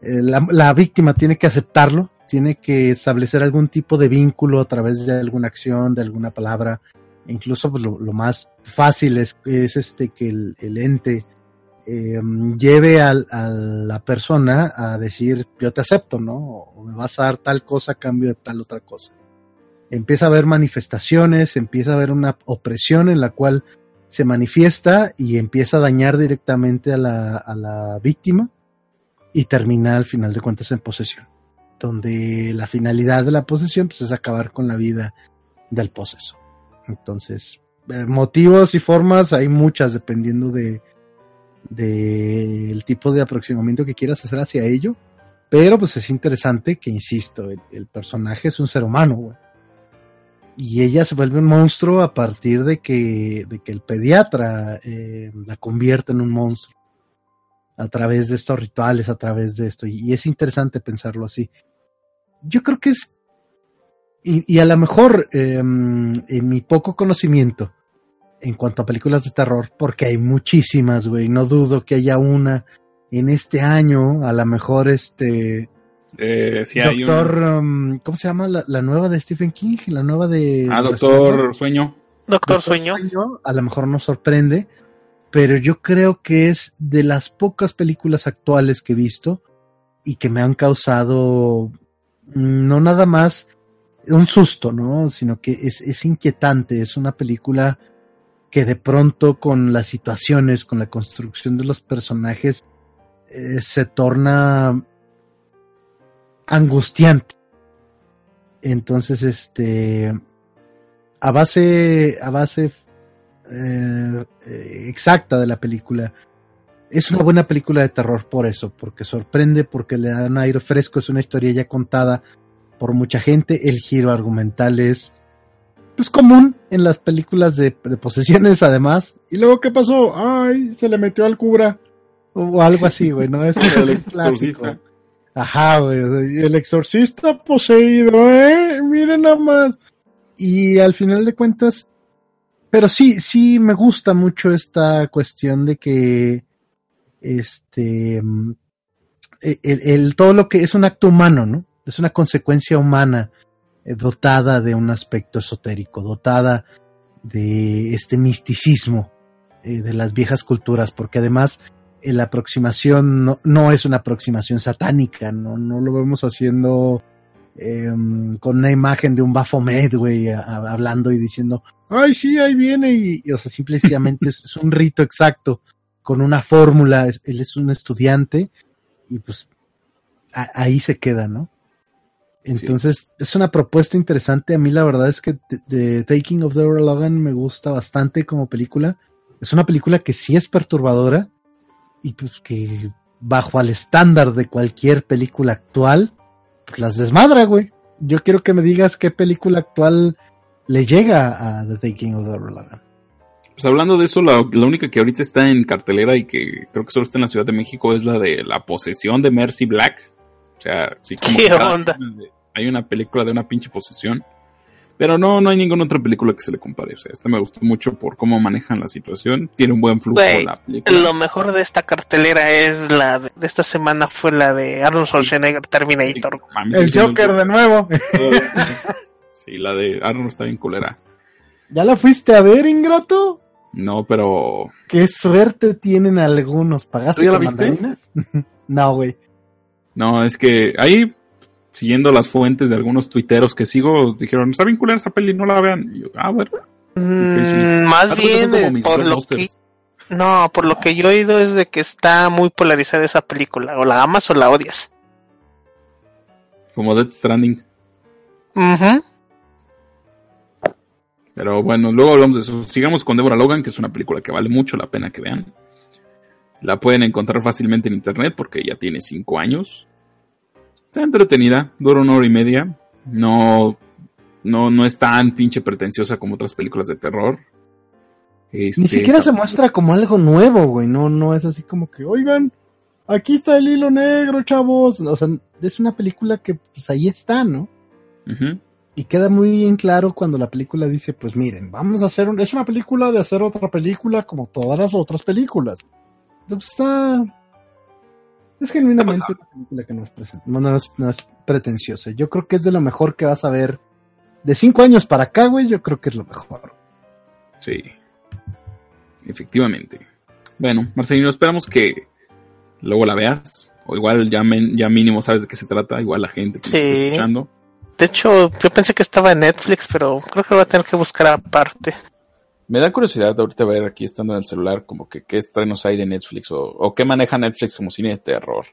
eh, la, la víctima tiene que aceptarlo, tiene que establecer algún tipo de vínculo a través de alguna acción, de alguna palabra. E incluso pues, lo, lo más fácil es, es este que el, el ente eh, lleve al- a, la persona a decir yo te acepto, ¿no? O me vas a dar tal cosa a cambio de tal otra cosa. Empieza a haber manifestaciones, empieza a haber una opresión en la cual se manifiesta y empieza a dañar directamente a la, a la víctima y termina al final de cuentas en posesión, donde la finalidad de la posesión pues, es acabar con la vida del poseso. Entonces, eh, motivos y formas hay muchas dependiendo de del tipo de aproximamiento que quieras hacer hacia ello, pero pues es interesante que, insisto, el, personaje es un ser humano. Y ella se vuelve un monstruo a partir de que, de que el pediatra eh, la convierte en un monstruo a través de estos rituales, a través de esto. Y, es interesante pensarlo así. Yo creo que es, y, a lo mejor eh, en mi poco conocimiento en cuanto a películas de terror, porque hay muchísimas, güey, no dudo que haya una en este año, a lo mejor este, Eh, sí, hay Doctor, una- um, ¿cómo se llama? La, la nueva de Stephen King, la nueva de... Ah, de Doctor Sueño. Doctor Sueño. a lo mejor nos sorprende, pero yo creo que es de las pocas películas actuales que he visto y que me han causado mm, no nada más un susto, ¿no? Sino que es, es inquietante, es una película que de pronto con las situaciones, con la construcción de los personajes, eh, se torna angustiante. Entonces, este, a base, a base eh, eh, exacta de la película, es una buena película de terror por eso, porque sorprende, porque le da un aire fresco, es una historia ya contada por mucha gente, el giro argumental es pues común en las películas de, de posesiones además. ¿Y luego qué pasó? Ay, se le metió al cura. O algo así, güey, ¿no? Es El un clásico. exorcista. Ajá, güey. El exorcista poseído, ¿eh? Miren nada más. Y al final de cuentas, pero sí, sí me gusta mucho esta cuestión de que, este, mm, el, el- todo lo que es un acto humano, ¿no? Es una consecuencia humana dotada de un aspecto esotérico, dotada de este misticismo eh, de las viejas culturas, porque además eh, la aproximación no, es una aproximación satánica, no, no lo vemos haciendo em, con una imagen de un Baphomet, güey, hablando y diciendo, ay, sí, ahí viene, y, o sea, simplemente es, es un rito exacto, con una fórmula, él es un estudiante, y pues ahí se queda, ¿no? Entonces, es una propuesta interesante. A mí la verdad es que The, The Taking of Deborah Logan me gusta bastante como película. Es una película que sí es perturbadora y pues que bajo al estándar de cualquier película actual, pues las desmadra, güey. Yo quiero que me digas qué película actual le llega a The Taking of Deborah Logan. Pues hablando de eso, la, la única que ahorita está en cartelera y que creo que solo está en la Ciudad de México es la de La posesión de Mercy Black. O sea, sí, como hay una película de una pinche posesión. Pero no, no hay ninguna otra película que se le compare. O sea, esta me gustó mucho por cómo manejan la situación. Tiene un buen flujo la película. Lo mejor de esta cartelera es la de, de esta semana fue la de Arnold Schwarzenegger Terminator. El Joker de nuevo. Sí, la de Arnold está bien culera. ¿Ya la fuiste a ver, ingrato? No, pero Qué suerte tienen algunos. ¿Pagaste ¿Tú ya la con viste? mandarinas? no, güey. No, es que ahí, siguiendo las fuentes de algunos tuiteros que sigo, dijeron, está bien culera esa peli, no la vean. Y yo, ah, bueno. Mm, más bien, eh, por lo que, no, por lo que yo he oído es de que está muy polarizada esa película. O la amas o la odias. Como Death Stranding. Ujú. Pero bueno, luego hablamos de eso. Sigamos con Deborah Logan, que es una película que vale mucho la pena que vean. La pueden encontrar fácilmente en internet porque ya tiene 5 años. Está entretenida, dura una hora y media. No, no, no es tan pinche pretenciosa como otras películas de terror. Ni Este, siquiera se muestra como algo nuevo, güey. No, no es así como que, oigan, aquí está el hilo negro, chavos. O sea, es una película que pues ahí está, ¿no? Y queda muy bien claro cuando la película dice, pues miren, vamos a hacer, un- es una película de hacer otra película como todas las otras películas. Entonces está, es genuinamente una película que no es, no, no es, no es pretenciosa. Yo creo que es de lo mejor que vas a ver. De cinco años para acá, güey, yo creo que es lo mejor. Sí. Efectivamente. Bueno, Marcelino, esperamos que luego la veas. O igual ya, men- ya mínimo sabes de qué se trata. Igual la gente que nos está Sí. escuchando. De hecho, yo pensé que estaba en Netflix, pero creo que voy a tener que buscar aparte. Me da curiosidad ahorita ver aquí estando en el celular como que qué estrenos hay de Netflix o, o qué maneja Netflix como cine de terror.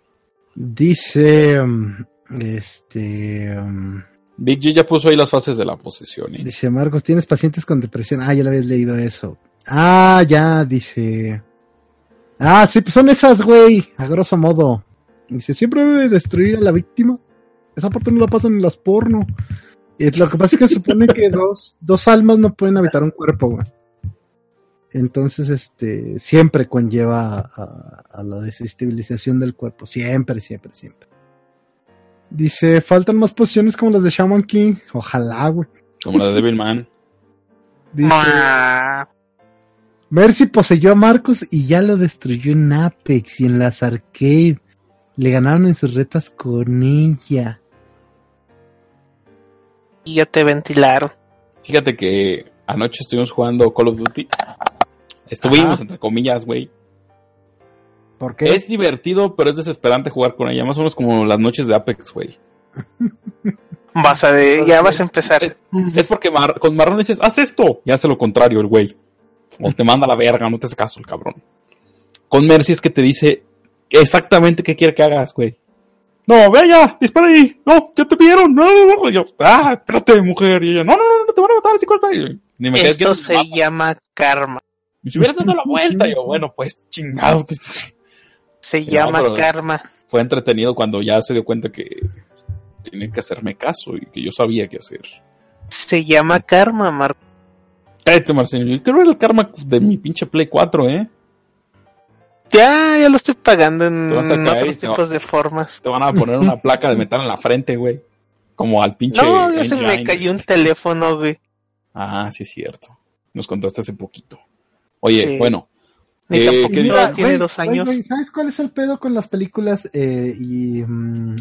Dice, um, este, um, Big G ya puso ahí las fases de la posesión. ¿eh? dice Marcos, ¿tienes pacientes con depresión? Ah, ya lo habías leído eso. Ah, ya, dice. Ah, sí, pues son esas, güey, a grosso modo. Dice, siempre debe destruir a la víctima. Esa parte no la pasan en las porno. Y lo que pasa es que supone que dos, dos almas no pueden habitar un cuerpo, güey. Entonces, este, siempre conlleva a, a la desestabilización del cuerpo. Siempre, siempre, siempre. Dice, faltan más posiciones como las de Shaman King. Ojalá, güey. Como la de Devilman. Dice, Ah, Mercy poseyó a Marcos y ya lo destruyó en Apex y en las arcade. Le ganaron en sus retas con ella. Y ya te ventilaron. Fíjate que anoche estuvimos jugando Call of Duty. Estuvimos, Ajá. entre comillas, güey. ¿Por qué? Es divertido, pero es desesperante jugar con ella. Más o menos como las noches de Apex, güey. Vas a de, ya vas a empezar. Es porque Mar- con Marrón dices, haz esto. Y hace lo contrario el güey. O te manda a la verga, no te hace caso el cabrón. Con Mercy es que te dice exactamente qué quiere que hagas, güey. No, ve allá, dispara ahí. No, ya te vieron. No, no, no. Y yo, ah, espérate, mujer. Y ella, no, no, no, no te van a matar, así corta. Y ni me Esto se llama karma. Y si hubieras dado la vuelta, yo, bueno, pues chingado. Se llama karma. Fue entretenido cuando ya se dio cuenta que tienen que hacerme caso y que yo sabía qué hacer. Se llama karma, Marco. Cállate, Marcelo. Yo quiero ver el karma de mi pinche Play 4, ¿eh? Ya, ya lo estoy pagando en otros tipos de formas. Te van a poner una placa de metal en la frente, güey. Como al pinche. No, ya se me cayó un teléfono, güey. Ah, sí, es cierto. Nos contaste hace poquito. Oye, Sí. bueno. Ni Eh, tampoco ¿qué tiene dos años. ¿Sabes cuál es el pedo con las películas eh, y mm,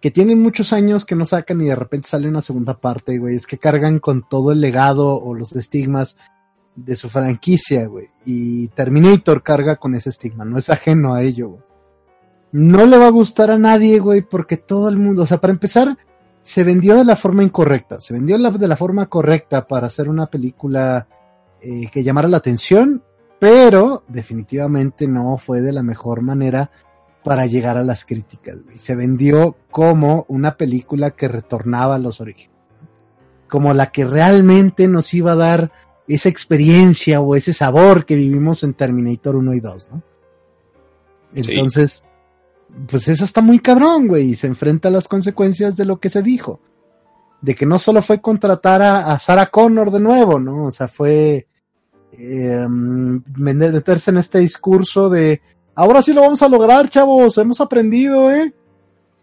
que tienen muchos años que no sacan y de repente sale una segunda parte, güey? Es que cargan con todo el legado o los estigmas de su franquicia, güey. Y Terminator carga con ese estigma, no es ajeno a ello, güey. No le va a gustar a nadie, güey, porque todo el mundo, o sea, para empezar, se vendió de la forma incorrecta, se vendió la- de la forma correcta para hacer una película eh, que llamara la atención, pero definitivamente no fue de la mejor manera para llegar a las críticas. güey. Se vendió como una película que retornaba a los orígenes, como la que realmente nos iba a dar esa experiencia o ese sabor que vivimos en Terminator 1 y 2, ¿no? Sí. Entonces, pues eso está muy cabrón, güey, y se enfrenta a las consecuencias de lo que se dijo. De que no solo fue contratar a, a Sarah Connor de nuevo, ¿no? O sea, fue eh, meterse en este discurso de ahora sí lo vamos a lograr, chavos, hemos aprendido, ¿eh?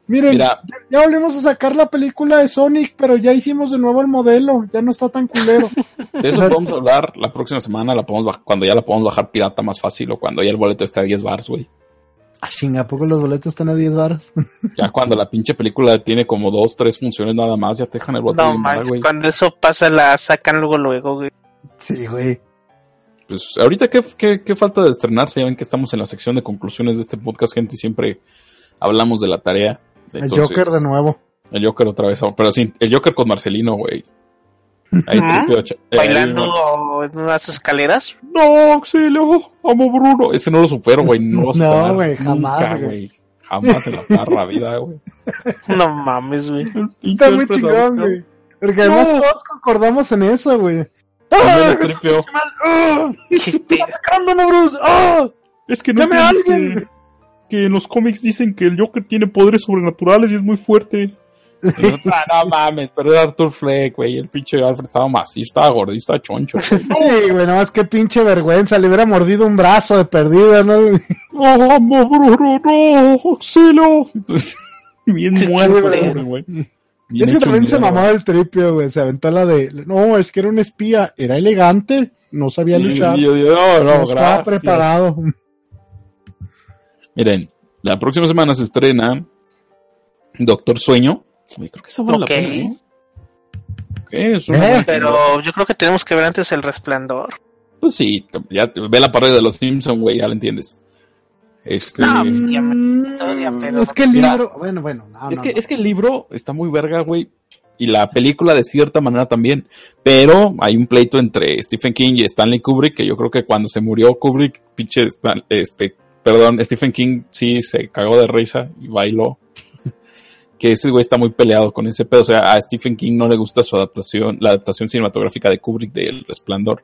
Miren, Mira, ya, volvimos a sacar la película de Sonic, pero ya hicimos de nuevo el modelo, ya no está tan culero. de eso podemos hablar la próxima semana, la podemos cuando ya la podemos bajar pirata más fácil o cuando ya el boleto esté a 10 bars, güey. Ah, chinga, ¿a poco los boletos están a 10 baros? Ya cuando la pinche película tiene como dos, tres funciones nada más, ya te dejan el boleto No barato, manches, güey. cuando eso pasa la sacan luego, luego, güey. sí, güey. Pues ahorita qué, qué, qué falta de estrenarse, ya ven que estamos en la sección de conclusiones de este podcast, gente, y siempre hablamos de la tarea. El Joker de nuevo. El Joker otra vez, pero sí, el Joker con Marcelino, güey. Ahí ¿Ah? tripio, cha- eh, Bailando en unas escaleras. No, auxilio, amo Bruno. Ese no lo supero, güey. No, lo No, güey, jamás, nunca, güey. Jamás en la perra vida, güey. No mames, güey. Está muy chingón, güey. Porque además No. todos concordamos en eso, güey. ¡Ah! Qué pedo. ¡Atacándome, Bruce! ¡Ah! Es que no ¡Llame a alguien! que, que en los cómics dicen que el Joker tiene poderes sobrenaturales y es muy fuerte. Yo, ah, no mames, pero era Arthur Fleck, güey. El pinche Alfred estaba macizo, estaba gordito, estaba choncho. güey. Sí, güey, no, es que pinche vergüenza, le hubiera mordido un brazo de perdida, ¿no? No, Bruno, no, auxilio. Bien muerto, güey. Bien Es que también se mamó el tripio, güey, se aventó la de, no, es que era un espía, era elegante, no sabía Sí, luchar, yo no, no, no estaba preparado. Miren, la próxima semana se estrena Doctor Sueño. Uy, creo que esa vale Ok. la pena, ¿eh? Ok, es una Eh, Pero yo creo que tenemos que ver antes el resplandor. Pues sí, ya te- ve la pared de los Simpsons, güey, ya la entiendes. Este, No, pues, ya me- todavía, pero- es que el Mira, libro, bueno, bueno, no, es, no, que, no. es que el libro está muy verga, güey. Y la película de cierta manera también. Pero hay un pleito entre Stephen King y Stanley Kubrick, que yo creo que cuando se murió Kubrick, pinche, Stan- este, perdón, Stephen King sí se cagó de risa y bailó. que ese güey está muy peleado con ese pedo. O sea, a Stephen King no le gusta su adaptación, la adaptación cinematográfica de Kubrick de El Resplandor.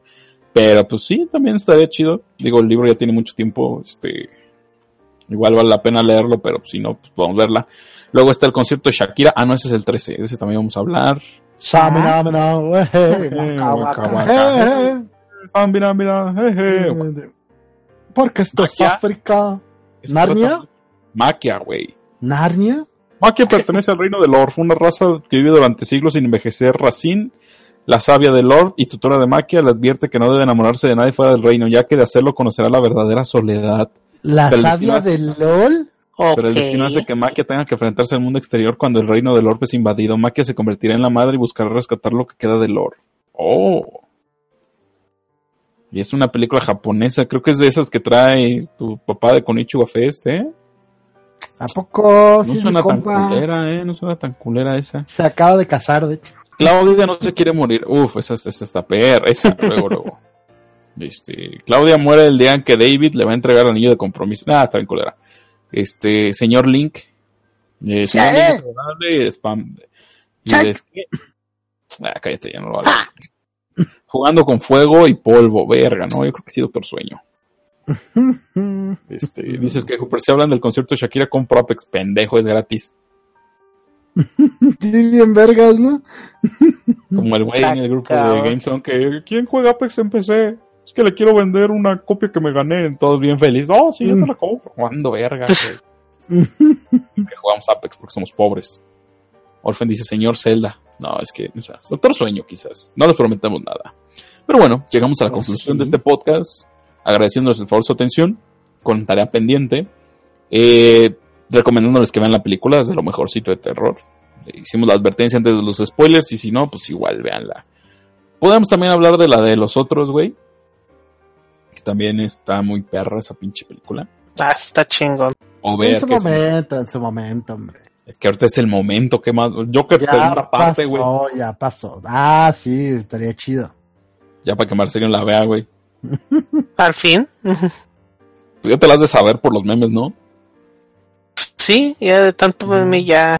Pero pues sí, también estaría chido. Digo, el libro ya tiene mucho tiempo, este, igual vale la pena leerlo, pero si no, pues vamos a verla. Luego está el concierto de Shakira. Ah, no, ese es el 13. De ese también vamos a hablar. Porque esto es. África. ¿Narnia? Maquia, güey. ¿Narnia? Maquia pertenece al reino de Lord. Fue una raza que vive durante siglos sin envejecer. Racine, la sabia de Lord y tutora de Maquia, le advierte que no debe enamorarse de nadie fuera del reino, ya que de hacerlo conocerá la verdadera soledad. ¿La Pero sabia de LOL? Pero el destino hace que Maquia tenga que enfrentarse al mundo exterior cuando el reino del Orb es invadido. Maquia se convertirá en la madre y buscará rescatar lo que queda del Orb. Oh. Y es una película japonesa, creo que es de esas que trae tu papá de Konichiwa Fest, ¿eh? ¿A poco? No suena tan culera, ¿eh? No suena tan culera esa. Se acaba de casar, de hecho. Claudia no se quiere morir. Uf, esa, esa está perra, esa, luego, luego. Este, Claudia muere el día en que David le va a entregar el anillo de compromiso. Ah, está bien culera. Este, señor Link. Eh, señor Link es agradable, spam. Y es que... Ah, cállate, ya no lo vale. Jugando con fuego y polvo, verga, ¿no? Yo creo que sí, Doctor Sueño. Este, dices que por si hablan del concierto de Shakira con Propex, pendejo, es gratis. Sí, bien vergas, ¿no? Como el güey en el grupo de GameStone que ¿quién juega Apex en PC? Es que le quiero vender una copia que me gané, todos bien felices. Oh, sí, yo te la compro. Jugando verga, jugamos Apex porque somos pobres. Orfen dice, señor Zelda. No, es que, o sea, otro sueño quizás. No les prometemos nada. Pero bueno, llegamos a la conclusión de este podcast. Agradeciéndoles el favor su atención. Con tarea pendiente. Eh, recomendándoles que vean la película. Es de lo mejorcito de terror. hicimos la advertencia antes de los spoilers. Y si no, pues igual, véanla. Podemos también hablar de la de los otros, güey. Que también está muy perra esa pinche película. Ah, está chingón. O ver en su momento, en su momento, hombre. Es que ahorita es el momento, ¿qué más? Joker ya segunda parte, güey. pasó, Ya pasó, Ah, sí, estaría chido. Ya para que Marcelino la vea, güey. Al fin. Pues ya te las de saber por los memes, ¿no? Sí, ya de tanto meme ya.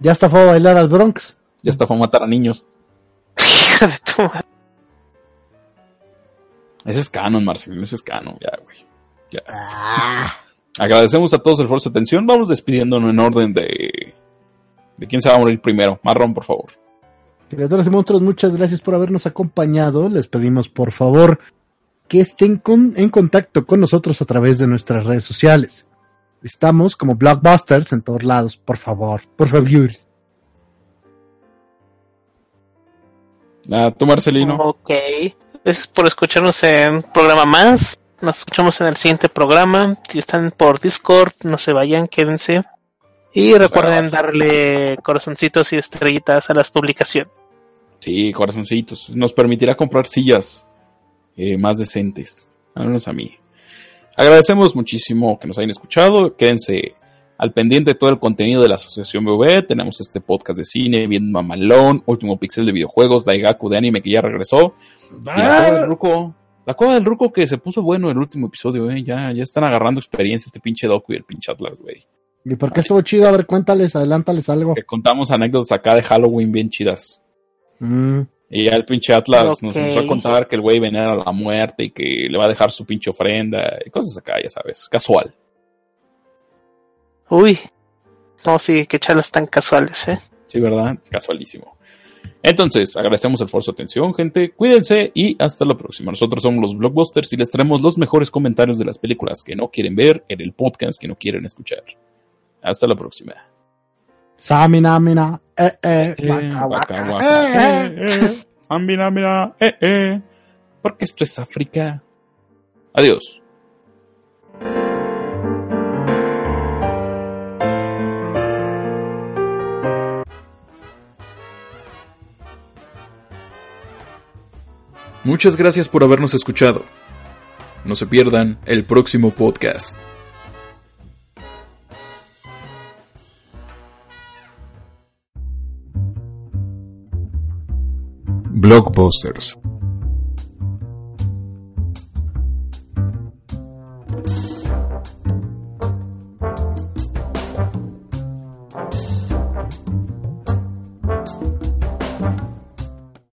Ya hasta fue a bailar al Bronx. Ya está fue a matar a niños. Hija de tu madre. Ese es canon, Marcelino, ese es canon, ya, güey. Ya. Ah, Agradecemos a todos el esfuerzo de atención. Vamos despidiéndonos en orden de. de quién se va a morir primero. Marrón, por favor. Criaturas y monstruos, muchas gracias por habernos acompañado. Les pedimos, por favor, que estén con- en contacto con nosotros a través de nuestras redes sociales. Estamos como Blockbusters en todos lados, por favor, por favor. Ah, tú, Marcelino. Ok. Gracias por escucharnos en un programa más. Nos escuchamos en el siguiente programa. Si están por Discord, no se vayan, quédense. Y recuerden darle corazoncitos y estrellitas a las publicaciones. Sí, corazoncitos. Nos permitirá comprar sillas eh, más decentes. Al menos a mí. Agradecemos muchísimo que nos hayan escuchado. Quédense al pendiente de todo el contenido de la Asociación BV. Tenemos este podcast de cine, Bien Mamalón, Último Pixel de videojuegos, Daigaku de anime que ya regresó. Y la cueva del Ruco. La cueva del Ruco que se puso bueno el último episodio, eh. Ya, ya están agarrando experiencia este pinche Doku y el pinche Atlas, güey. ¿Y por qué estuvo chido? A ver, cuéntales, adelántales algo. Que contamos anécdotas acá de Halloween bien chidas. Mm, Y ya el pinche Atlas nos empezó a contar que el güey venera a la muerte y que le va a dejar su pinche ofrenda y cosas acá, ya sabes, casual. Uy. No, sí, qué charlas tan casuales, ¿eh? Sí, ¿verdad? Casualísimo. Entonces, agradecemos el esfuerzo de atención, gente. Cuídense y hasta la próxima. Nosotros somos los Blockbusters y les traemos los mejores comentarios de las películas que no quieren ver en el podcast que no quieren escuchar. Hasta la próxima. Samina, mina, eh, eh, Eh, waka, waka, waka, waka, eh, eh, eh. Mira, mira, eh, eh. Porque esto es África. Adiós. Muchas gracias por habernos escuchado. No se pierdan el próximo podcast. Blockbusters.